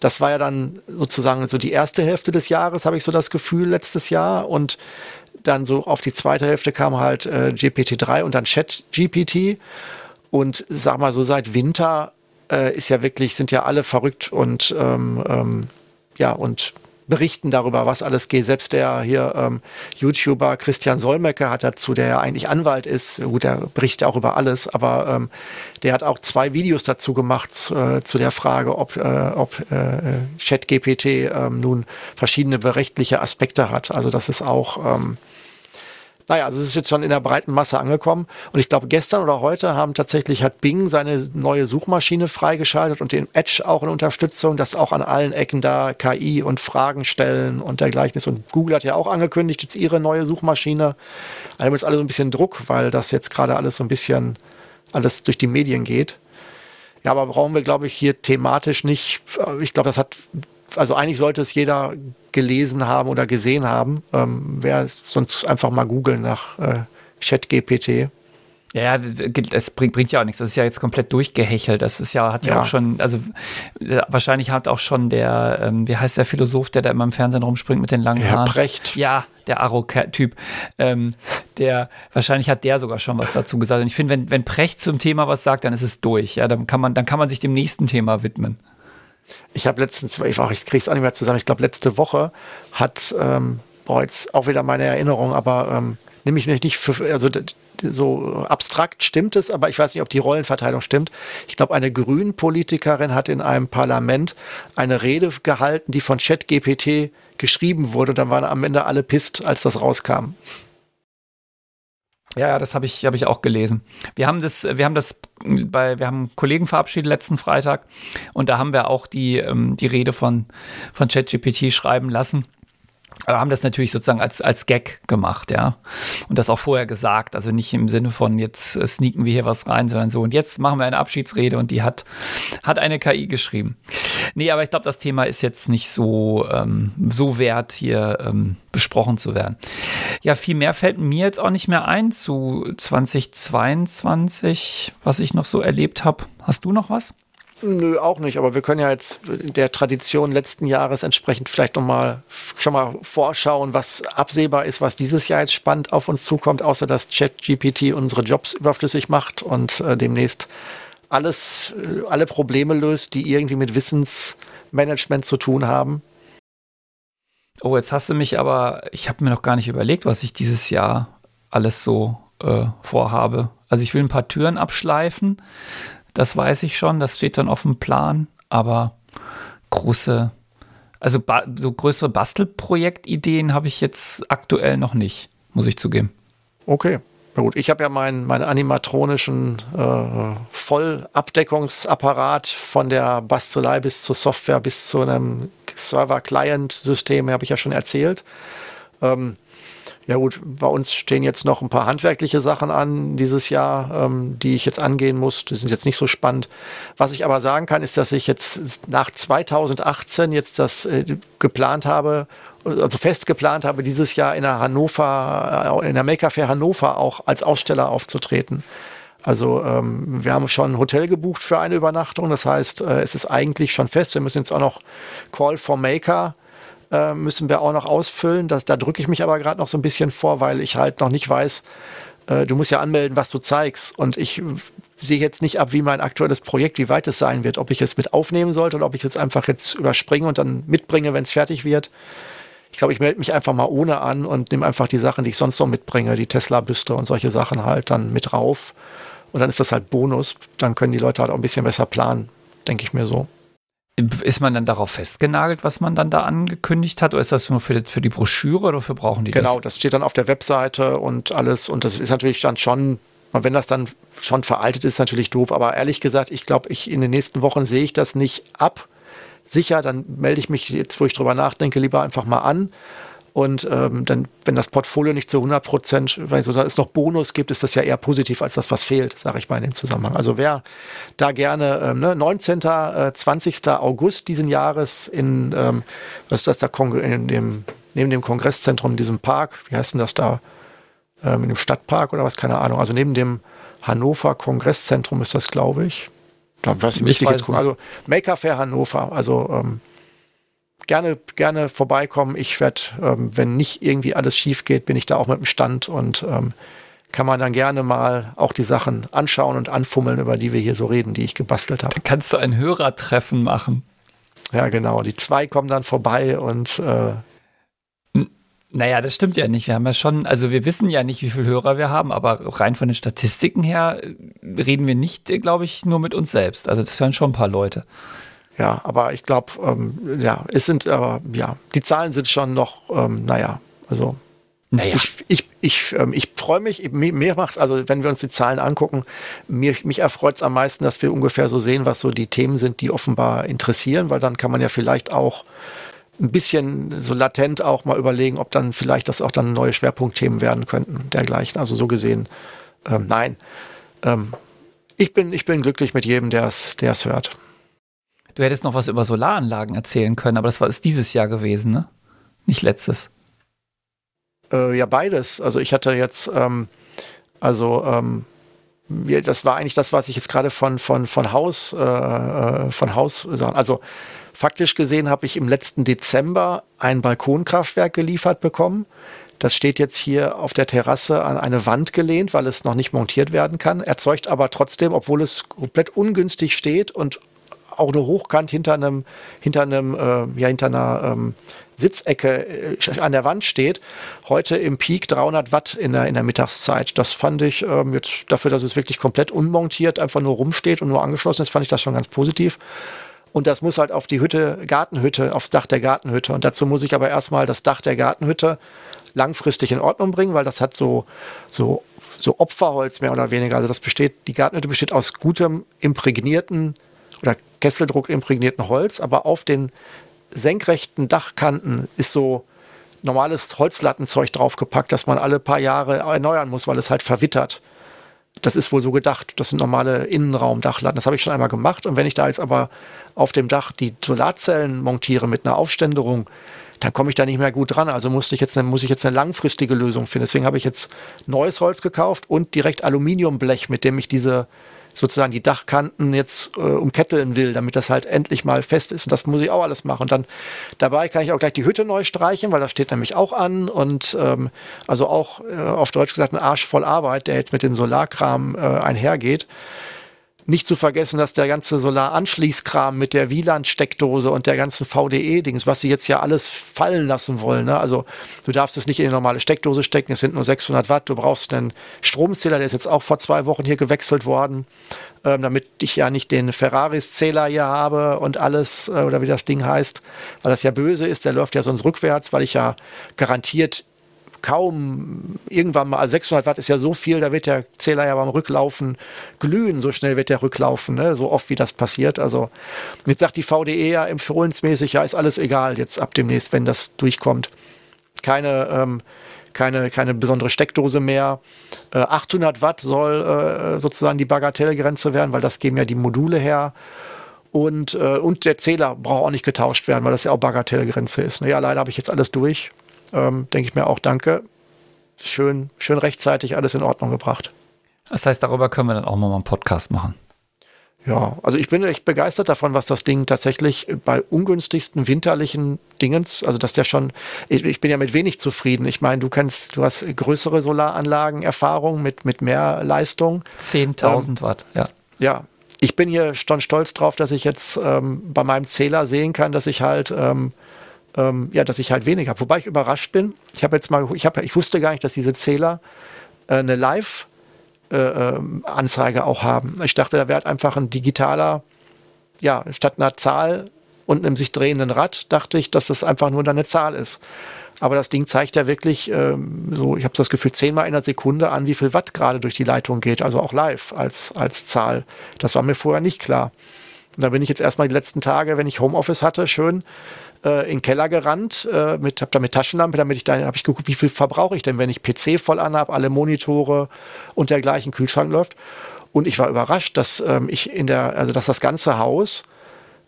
Speaker 2: Das war ja dann sozusagen so die erste Hälfte des Jahres, habe ich so das Gefühl, letztes Jahr. Und dann so auf die zweite Hälfte kam halt äh, GPT-3 und dann Chat-GPT. Und sag mal so, seit Winter äh, ist ja wirklich, sind ja alle verrückt und ähm, ähm, ja, und berichten darüber, was alles geht. Selbst der hier ähm, YouTuber Christian Solmecke hat dazu, der ja eigentlich Anwalt ist, gut, der berichtet auch über alles, aber ähm, der hat auch zwei Videos dazu gemacht äh, zu der Frage, ob, äh, ob äh, ChatGPT ähm, nun verschiedene rechtliche Aspekte hat. Also das ist auch ähm, naja, also es ist jetzt schon in der breiten Masse angekommen. Und ich glaube, gestern oder heute haben tatsächlich hat Bing seine neue Suchmaschine freigeschaltet und den Edge auch in Unterstützung, dass auch an allen Ecken da KI und Fragen stellen und dergleichen ist. Und Google hat ja auch angekündigt, jetzt ihre neue Suchmaschine. Also haben jetzt alle so ein bisschen Druck, weil das jetzt gerade alles so ein bisschen alles durch die Medien geht. Ja, aber brauchen wir, glaube ich, hier thematisch nicht. Ich glaube, das hat also eigentlich sollte es jeder gelesen haben oder gesehen haben. Ähm, Wer sonst einfach mal googeln nach äh, ChatGPT.
Speaker 3: Ja, das bringt, bringt, ja auch nichts. Das ist ja jetzt komplett durchgehechelt. Das ist ja, hat ja, ja. auch schon, also äh, wahrscheinlich hat auch schon der, ähm, wie heißt der Philosoph, der da immer im Fernsehen rumspringt mit den langen
Speaker 2: Herr
Speaker 3: Haaren?
Speaker 2: Precht.
Speaker 3: Ja, der Arro-Typ. Ähm, der, wahrscheinlich hat der sogar schon was dazu gesagt. Und ich finde, wenn, wenn Precht zum Thema was sagt, dann ist es durch. Ja, dann kann man, dann kann man sich dem nächsten Thema widmen.
Speaker 2: Ich habe letztens, ich, ich kriege es auch nicht mehr zusammen, ich glaube letzte Woche hat, ähm, boah, jetzt auch wieder meine Erinnerung, aber ähm, nehme ich mich nicht für, also so abstrakt stimmt es, aber ich weiß nicht, ob die Rollenverteilung stimmt. Ich glaube, eine Grünen-Politikerin hat in einem Parlament eine Rede gehalten, die von ChatGPT geschrieben wurde und dann waren am Ende alle pisst, als das rauskam.
Speaker 3: Ja, das habe ich, hab ich auch gelesen. Wir haben das, wir haben das bei, wir haben Kollegen verabschiedet letzten Freitag und da haben wir auch die, ähm, die Rede von, von ChatGPT schreiben lassen. Aber haben das natürlich sozusagen als, als Gag gemacht, ja. Und das auch vorher gesagt. Also nicht im Sinne von, jetzt äh, sneaken wir hier was rein, sondern so, und jetzt machen wir eine Abschiedsrede und die hat, hat eine KI geschrieben. Nee, aber ich glaube, das Thema ist jetzt nicht so, ähm, so wert, hier ähm, besprochen zu werden. Ja, viel mehr fällt mir jetzt auch nicht mehr ein zu 2022, was ich noch so erlebt habe. Hast du noch was?
Speaker 2: Nö, auch nicht. Aber wir können ja jetzt der Tradition letzten Jahres entsprechend vielleicht nochmal schon mal vorschauen, was absehbar ist, was dieses Jahr jetzt spannend auf uns zukommt, außer dass ChatGPT unsere Jobs überflüssig macht und äh, demnächst alles, äh, alle Probleme löst, die irgendwie mit Wissensmanagement zu tun haben.
Speaker 3: Oh, jetzt hast du mich aber, ich habe mir noch gar nicht überlegt, was ich dieses Jahr alles so äh, vorhabe. Also ich will ein paar Türen abschleifen. Das weiß ich schon, das steht dann auf dem Plan, aber große, also so größere Bastelprojektideen habe ich jetzt aktuell noch nicht, muss ich zugeben.
Speaker 2: Okay. Na gut, ich habe ja meinen mein animatronischen äh, Vollabdeckungsapparat von der Bastelei bis zur Software bis zu einem Server-Client-System, habe ich ja schon erzählt. Ähm, Ja gut, bei uns stehen jetzt noch ein paar handwerkliche Sachen an dieses Jahr, ähm, die ich jetzt angehen muss. Die sind jetzt nicht so spannend. Was ich aber sagen kann, ist, dass ich jetzt nach 2018 jetzt das äh, geplant habe, also fest geplant habe, dieses Jahr in der Hannover, äh, in der Maker Fair Hannover auch als Aussteller aufzutreten. Also ähm, wir haben schon ein Hotel gebucht für eine Übernachtung. Das heißt, äh, es ist eigentlich schon fest. Wir müssen jetzt auch noch Call for Maker äh, müssen wir auch noch ausfüllen. Das, da drücke ich mich aber gerade noch so ein bisschen vor, weil ich halt noch nicht weiß, äh, du musst ja anmelden, was du zeigst. Und ich sehe jetzt nicht ab, wie mein aktuelles Projekt, wie weit es sein wird. Ob ich es mit aufnehmen sollte oder ob ich es einfach jetzt überspringe und dann mitbringe, wenn es fertig wird. Ich glaube, ich melde mich einfach mal ohne an und nehme einfach die Sachen, die ich sonst noch mitbringe, die Tesla-Büste und solche Sachen halt dann mit rauf. Und dann ist das halt Bonus. Dann können die Leute halt auch ein bisschen besser planen, denke ich mir so.
Speaker 3: Ist man dann darauf festgenagelt, was man dann da angekündigt hat? Oder ist das nur für, für die Broschüre oder für brauchen die
Speaker 2: genau, das? Genau, das steht dann auf der Webseite und alles. Und das ist natürlich dann schon, wenn das dann schon veraltet ist, natürlich doof. Aber ehrlich gesagt, ich glaube, ich in den nächsten Wochen sehe ich das nicht ab. Sicher, dann melde ich mich jetzt, wo ich drüber nachdenke, lieber einfach mal an. Und ähm, dann, wenn das Portfolio nicht zu 100 Prozent, weil so da ist noch Bonus gibt, ist das ja eher positiv als das, was fehlt, sage ich mal in dem Zusammenhang. Also wer da gerne, ähm, ne, 19. Äh, 20. August diesen Jahres in, ähm, was ist das da, in dem, neben dem Kongresszentrum, in diesem Park, wie heißt denn das da, ähm, in dem Stadtpark oder was, keine Ahnung, also neben dem Hannover Kongresszentrum ist das, glaube ich. Da weiß ich, ich weiß jetzt Also Maker Fair Hannover, also ähm, gerne, gerne vorbeikommen. Ich werde, ähm, wenn nicht irgendwie alles schief geht, bin ich da auch mit dem Stand und ähm, kann man dann gerne mal auch die Sachen anschauen und anfummeln, über die wir hier so reden, die ich gebastelt habe.
Speaker 3: Kannst du ein Hörertreffen machen?
Speaker 2: Ja, genau. Die zwei kommen dann vorbei und äh,
Speaker 3: naja, das stimmt ja nicht. Wir haben ja schon, also wir wissen ja nicht, wie viele Hörer wir haben, aber rein von den Statistiken her äh, reden wir nicht, äh, glaube ich, nur mit uns selbst. Also das hören schon ein paar Leute.
Speaker 2: Ja, aber ich glaube, ähm, ja, es sind, aber ja, die Zahlen sind schon noch, ähm, naja, also naja. Ich, ich, ich, ähm, ich freue mich, mir, mir macht also wenn wir uns die Zahlen angucken, mir, mich erfreut es am meisten, dass wir ungefähr so sehen, was so die Themen sind, die offenbar interessieren, weil dann kann man ja vielleicht auch ein bisschen so latent auch mal überlegen, ob dann vielleicht das auch dann neue Schwerpunktthemen werden könnten, dergleichen. Also so gesehen, ähm, nein. Ähm, ich, bin, ich bin glücklich mit jedem, der es hört.
Speaker 3: Du hättest noch was über Solaranlagen erzählen können, aber das war ist dieses Jahr gewesen, ne? Nicht letztes.
Speaker 2: Äh, ja, beides. Also ich hatte jetzt, ähm, also ähm, das war eigentlich das, was ich jetzt gerade von, von, von Haus, äh, äh von Haus. Also faktisch gesehen habe ich im letzten Dezember ein Balkonkraftwerk geliefert bekommen. Das steht jetzt hier auf der Terrasse an eine Wand gelehnt, weil es noch nicht montiert werden kann. Erzeugt aber trotzdem, obwohl es komplett ungünstig steht und auch nur hochkant hinter einem, hinter einem, äh, ja, hinter einer ähm, Sitzecke äh, an der Wand steht, heute im Peak 300 Watt in der, in der Mittagszeit. Das fand ich ähm, jetzt dafür, dass es wirklich komplett unmontiert einfach nur rumsteht und nur angeschlossen ist, fand ich das schon ganz positiv. Und das muss halt auf die Hütte, Gartenhütte, aufs Dach der Gartenhütte. Und dazu muss ich aber erstmal das Dach der Gartenhütte langfristig in Ordnung bringen, weil das hat so, so, so Opferholz mehr oder weniger. Also das besteht, die Gartenhütte besteht aus gutem, imprägnierten Kesseldruck imprägnierten Holz, aber auf den senkrechten Dachkanten ist so normales Holzlattenzeug draufgepackt, das man alle paar Jahre erneuern muss, weil es halt verwittert. Das ist wohl so gedacht. Das sind normale Innenraumdachlatten. Das habe ich schon einmal gemacht. Und wenn ich da jetzt aber auf dem Dach die Solarzellen montiere mit einer Aufständerung, dann komme ich da nicht mehr gut dran. Also musste ich jetzt muss ich jetzt eine langfristige Lösung finden. Deswegen habe ich jetzt neues Holz gekauft und direkt Aluminiumblech, mit dem ich diese sozusagen die Dachkanten jetzt äh, umketteln will, damit das halt endlich mal fest ist. Und das muss ich auch alles machen. Und dann dabei kann ich auch gleich die Hütte neu streichen, weil das steht nämlich auch an. Und ähm, also auch äh, auf Deutsch gesagt ein Arsch voll Arbeit, der jetzt mit dem Solarkram äh, einhergeht. Nicht zu vergessen, dass der ganze Solaranschließkram mit der WLAN-Steckdose und der ganzen VDE-Dings, was sie jetzt ja alles fallen lassen wollen. Ne? Also du darfst es nicht in die normale Steckdose stecken, es sind nur 600 Watt. Du brauchst einen Stromzähler, der ist jetzt auch vor zwei Wochen hier gewechselt worden, ähm, damit ich ja nicht den Ferraris-Zähler hier habe und alles, äh, oder wie das Ding heißt, weil das ja böse ist. Der läuft ja sonst rückwärts, weil ich ja garantiert kaum irgendwann mal, also 600 Watt ist ja so viel, da wird der Zähler ja beim Rücklaufen glühen, so schnell wird der rücklaufen, ne? so oft wie das passiert. Also jetzt sagt die VDE ja empfohlensmäßig, ja, ist alles egal jetzt ab demnächst, wenn das durchkommt. keine, ähm, keine, keine besondere Steckdose mehr. Äh, 800 Watt soll äh, sozusagen die Bagatellgrenze werden, weil das geben ja die Module her. Und, äh, und der Zähler braucht auch nicht getauscht werden, weil das ja auch Bagatellgrenze ist. Ja, leider habe ich jetzt alles durch. Ähm, Denke ich mir auch, danke. Schön, schön rechtzeitig alles in Ordnung gebracht.
Speaker 3: Das heißt, darüber können wir dann auch mal einen Podcast machen.
Speaker 2: Ja, also ich bin echt begeistert davon, was das Ding tatsächlich bei ungünstigsten winterlichen Dingens, also dass der schon, ich, ich bin ja mit wenig zufrieden. Ich meine, du kennst, du hast größere Solaranlagen, Erfahrung mit, mit mehr Leistung.
Speaker 3: 10.000 ähm, Watt, ja.
Speaker 2: Ja, ich bin hier schon stolz drauf, dass ich jetzt ähm, bei meinem Zähler sehen kann, dass ich halt, ähm, ähm, ja, dass ich halt weniger habe. Wobei ich überrascht bin. Ich habe jetzt mal, ich habe, ich wusste gar nicht, dass diese Zähler äh, eine Live- äh, ähm, auch haben. Ich dachte, da wäre halt einfach ein digitaler, ja, statt einer Zahl und einem sich drehenden Rad, dachte ich, dass das einfach nur eine Zahl ist. Aber das Ding zeigt ja wirklich ähm, so, ich habe das Gefühl, zehnmal in der Sekunde an, wie viel Watt gerade durch die Leitung geht, also auch live als, als Zahl. Das war mir vorher nicht klar. Und da bin ich jetzt erstmal die letzten Tage, wenn ich Homeoffice hatte, schön äh, in den Keller gerannt, äh, mit, habe da mit Taschenlampe, damit ich da, habe ich geguckt, wie viel verbrauche ich denn, wenn ich PC voll anhabe, alle Monitore und dergleichen, Kühlschrank läuft. Und ich war überrascht, dass ähm, ich in der, also dass das ganze Haus,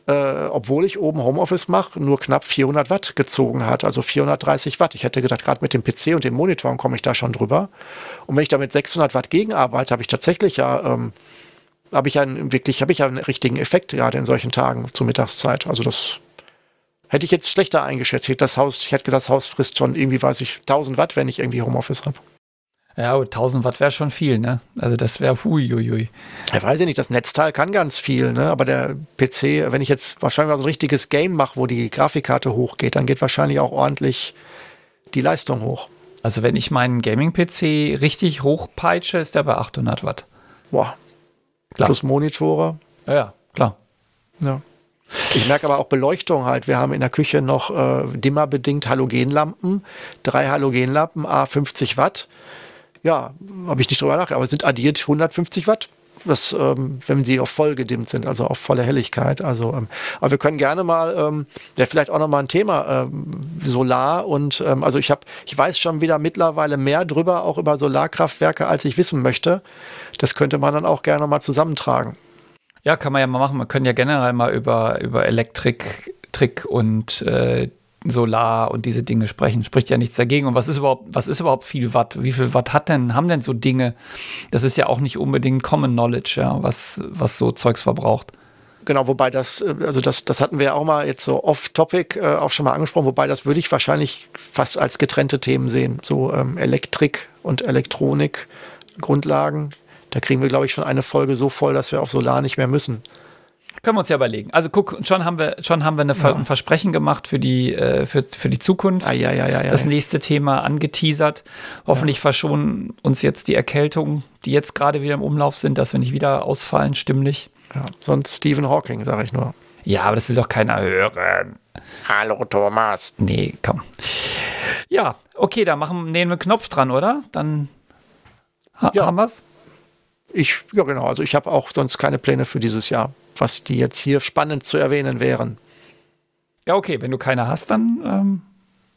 Speaker 2: äh, obwohl ich oben Homeoffice mache, nur knapp 400 Watt gezogen hat, also 430 Watt. Ich hätte gedacht, gerade mit dem PC und den Monitoren komme ich da schon drüber. Und wenn ich da mit 600 Watt gegenarbeite, habe ich tatsächlich ja ähm, habe ich einen, wirklich, habe ich einen richtigen Effekt gerade in solchen Tagen zur Mittagszeit. Also das Hätte ich jetzt schlechter eingeschätzt. Das Haus, ich hätte das Haus frisst schon irgendwie, weiß ich, 1000 Watt, wenn ich irgendwie Homeoffice habe.
Speaker 3: Ja, 1000 Watt wäre schon viel, ne? Also das wäre huiuiui.
Speaker 2: Ich weiß ja nicht, das Netzteil kann ganz viel, ne? Aber der PC, wenn ich jetzt wahrscheinlich mal so ein richtiges Game mache, wo die Grafikkarte hochgeht, dann geht wahrscheinlich auch ordentlich die Leistung hoch.
Speaker 3: Also wenn ich meinen Gaming-PC richtig hochpeitsche, ist der bei 800 Watt.
Speaker 2: Boah. Klar. Plus Monitore.
Speaker 3: Ja, ja, klar.
Speaker 2: Ja. Ich merke aber auch Beleuchtung halt. Wir haben in der Küche noch äh, dimmerbedingt Halogenlampen, drei Halogenlampen, A 50 Watt. Ja, habe ich nicht drüber nachgedacht, aber sind addiert 150 Watt. Das, ähm, wenn sie auf voll gedimmt sind, also auf volle Helligkeit. Also, ähm, aber wir können gerne mal, ähm, ja, vielleicht auch noch mal ein Thema ähm, Solar und ähm, also ich habe, ich weiß schon wieder mittlerweile mehr drüber, auch über Solarkraftwerke, als ich wissen möchte. Das könnte man dann auch gerne mal zusammentragen.
Speaker 3: Ja, kann man ja mal machen. Man können ja generell mal über, über Elektrik, Trick und äh, Solar und diese Dinge sprechen. Spricht ja nichts dagegen. Und was ist überhaupt, was ist überhaupt viel Watt? Wie viel Watt hat denn, haben denn so Dinge? Das ist ja auch nicht unbedingt Common Knowledge, ja, was, was so Zeugs verbraucht.
Speaker 2: Genau, wobei das, äh, also das, das hatten wir ja auch mal jetzt so off-topic äh, auch schon mal angesprochen, wobei das würde ich wahrscheinlich fast als getrennte Themen sehen. So ähm, Elektrik und Elektronik, Grundlagen, da kriegen wir, glaube ich, schon eine Folge so voll, dass wir auf Solar nicht mehr müssen.
Speaker 3: Können wir uns ja überlegen. Also guck, schon haben wir, schon haben wir eine, ja. ein Versprechen gemacht für die, äh, für, für die Zukunft.
Speaker 2: Ah, ja, ja, ja,
Speaker 3: das nächste Thema angeteasert. Hoffentlich verschonen uns jetzt die Erkältungen, die jetzt gerade wieder im Umlauf sind, dass wir nicht wieder ausfallen, stimmlich.
Speaker 2: Ja, sonst Stephen Hawking, sage ich nur.
Speaker 3: Ja, aber das will doch keiner hören.
Speaker 2: Hallo Thomas.
Speaker 3: Nee, komm. Ja, okay, da machen, nehmen wir einen Knopf dran, oder? Dann ha ja. haben wir's.
Speaker 2: Ich, ja genau, also ich habe auch sonst keine Pläne für dieses Jahr, was die jetzt hier spannend zu erwähnen wären.
Speaker 3: Ja, okay, wenn du keine hast, dann, ähm,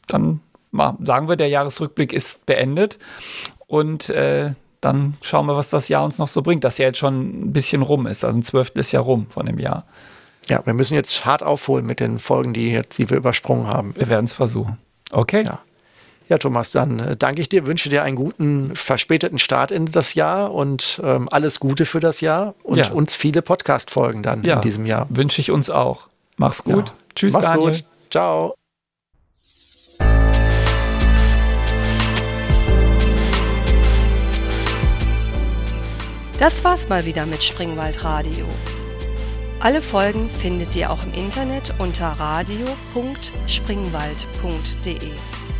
Speaker 3: dann mal, sagen wir, der Jahresrückblick ist beendet und äh, dann schauen wir, was das Jahr uns noch so bringt, das ja jetzt schon ein bisschen rum ist. Also ein Zwölftes Jahr rum von dem Jahr.
Speaker 2: Ja, wir müssen jetzt hart aufholen mit den Folgen, die, jetzt, die wir übersprungen haben.
Speaker 3: Wir werden es versuchen. Okay.
Speaker 2: Ja. Ja, Thomas, dann äh, danke ich dir, wünsche dir einen guten, verspäteten Start in das Jahr und ähm, alles Gute für das Jahr und ja. uns viele Podcast-Folgen dann ja. in diesem Jahr.
Speaker 3: Wünsche ich uns auch. Mach's gut. Ja.
Speaker 2: Tschüss, Mach's Daniel. gut. Ciao.
Speaker 1: Das war's mal wieder mit Springwald Radio. Alle Folgen findet ihr auch im Internet unter radio.springwald.de.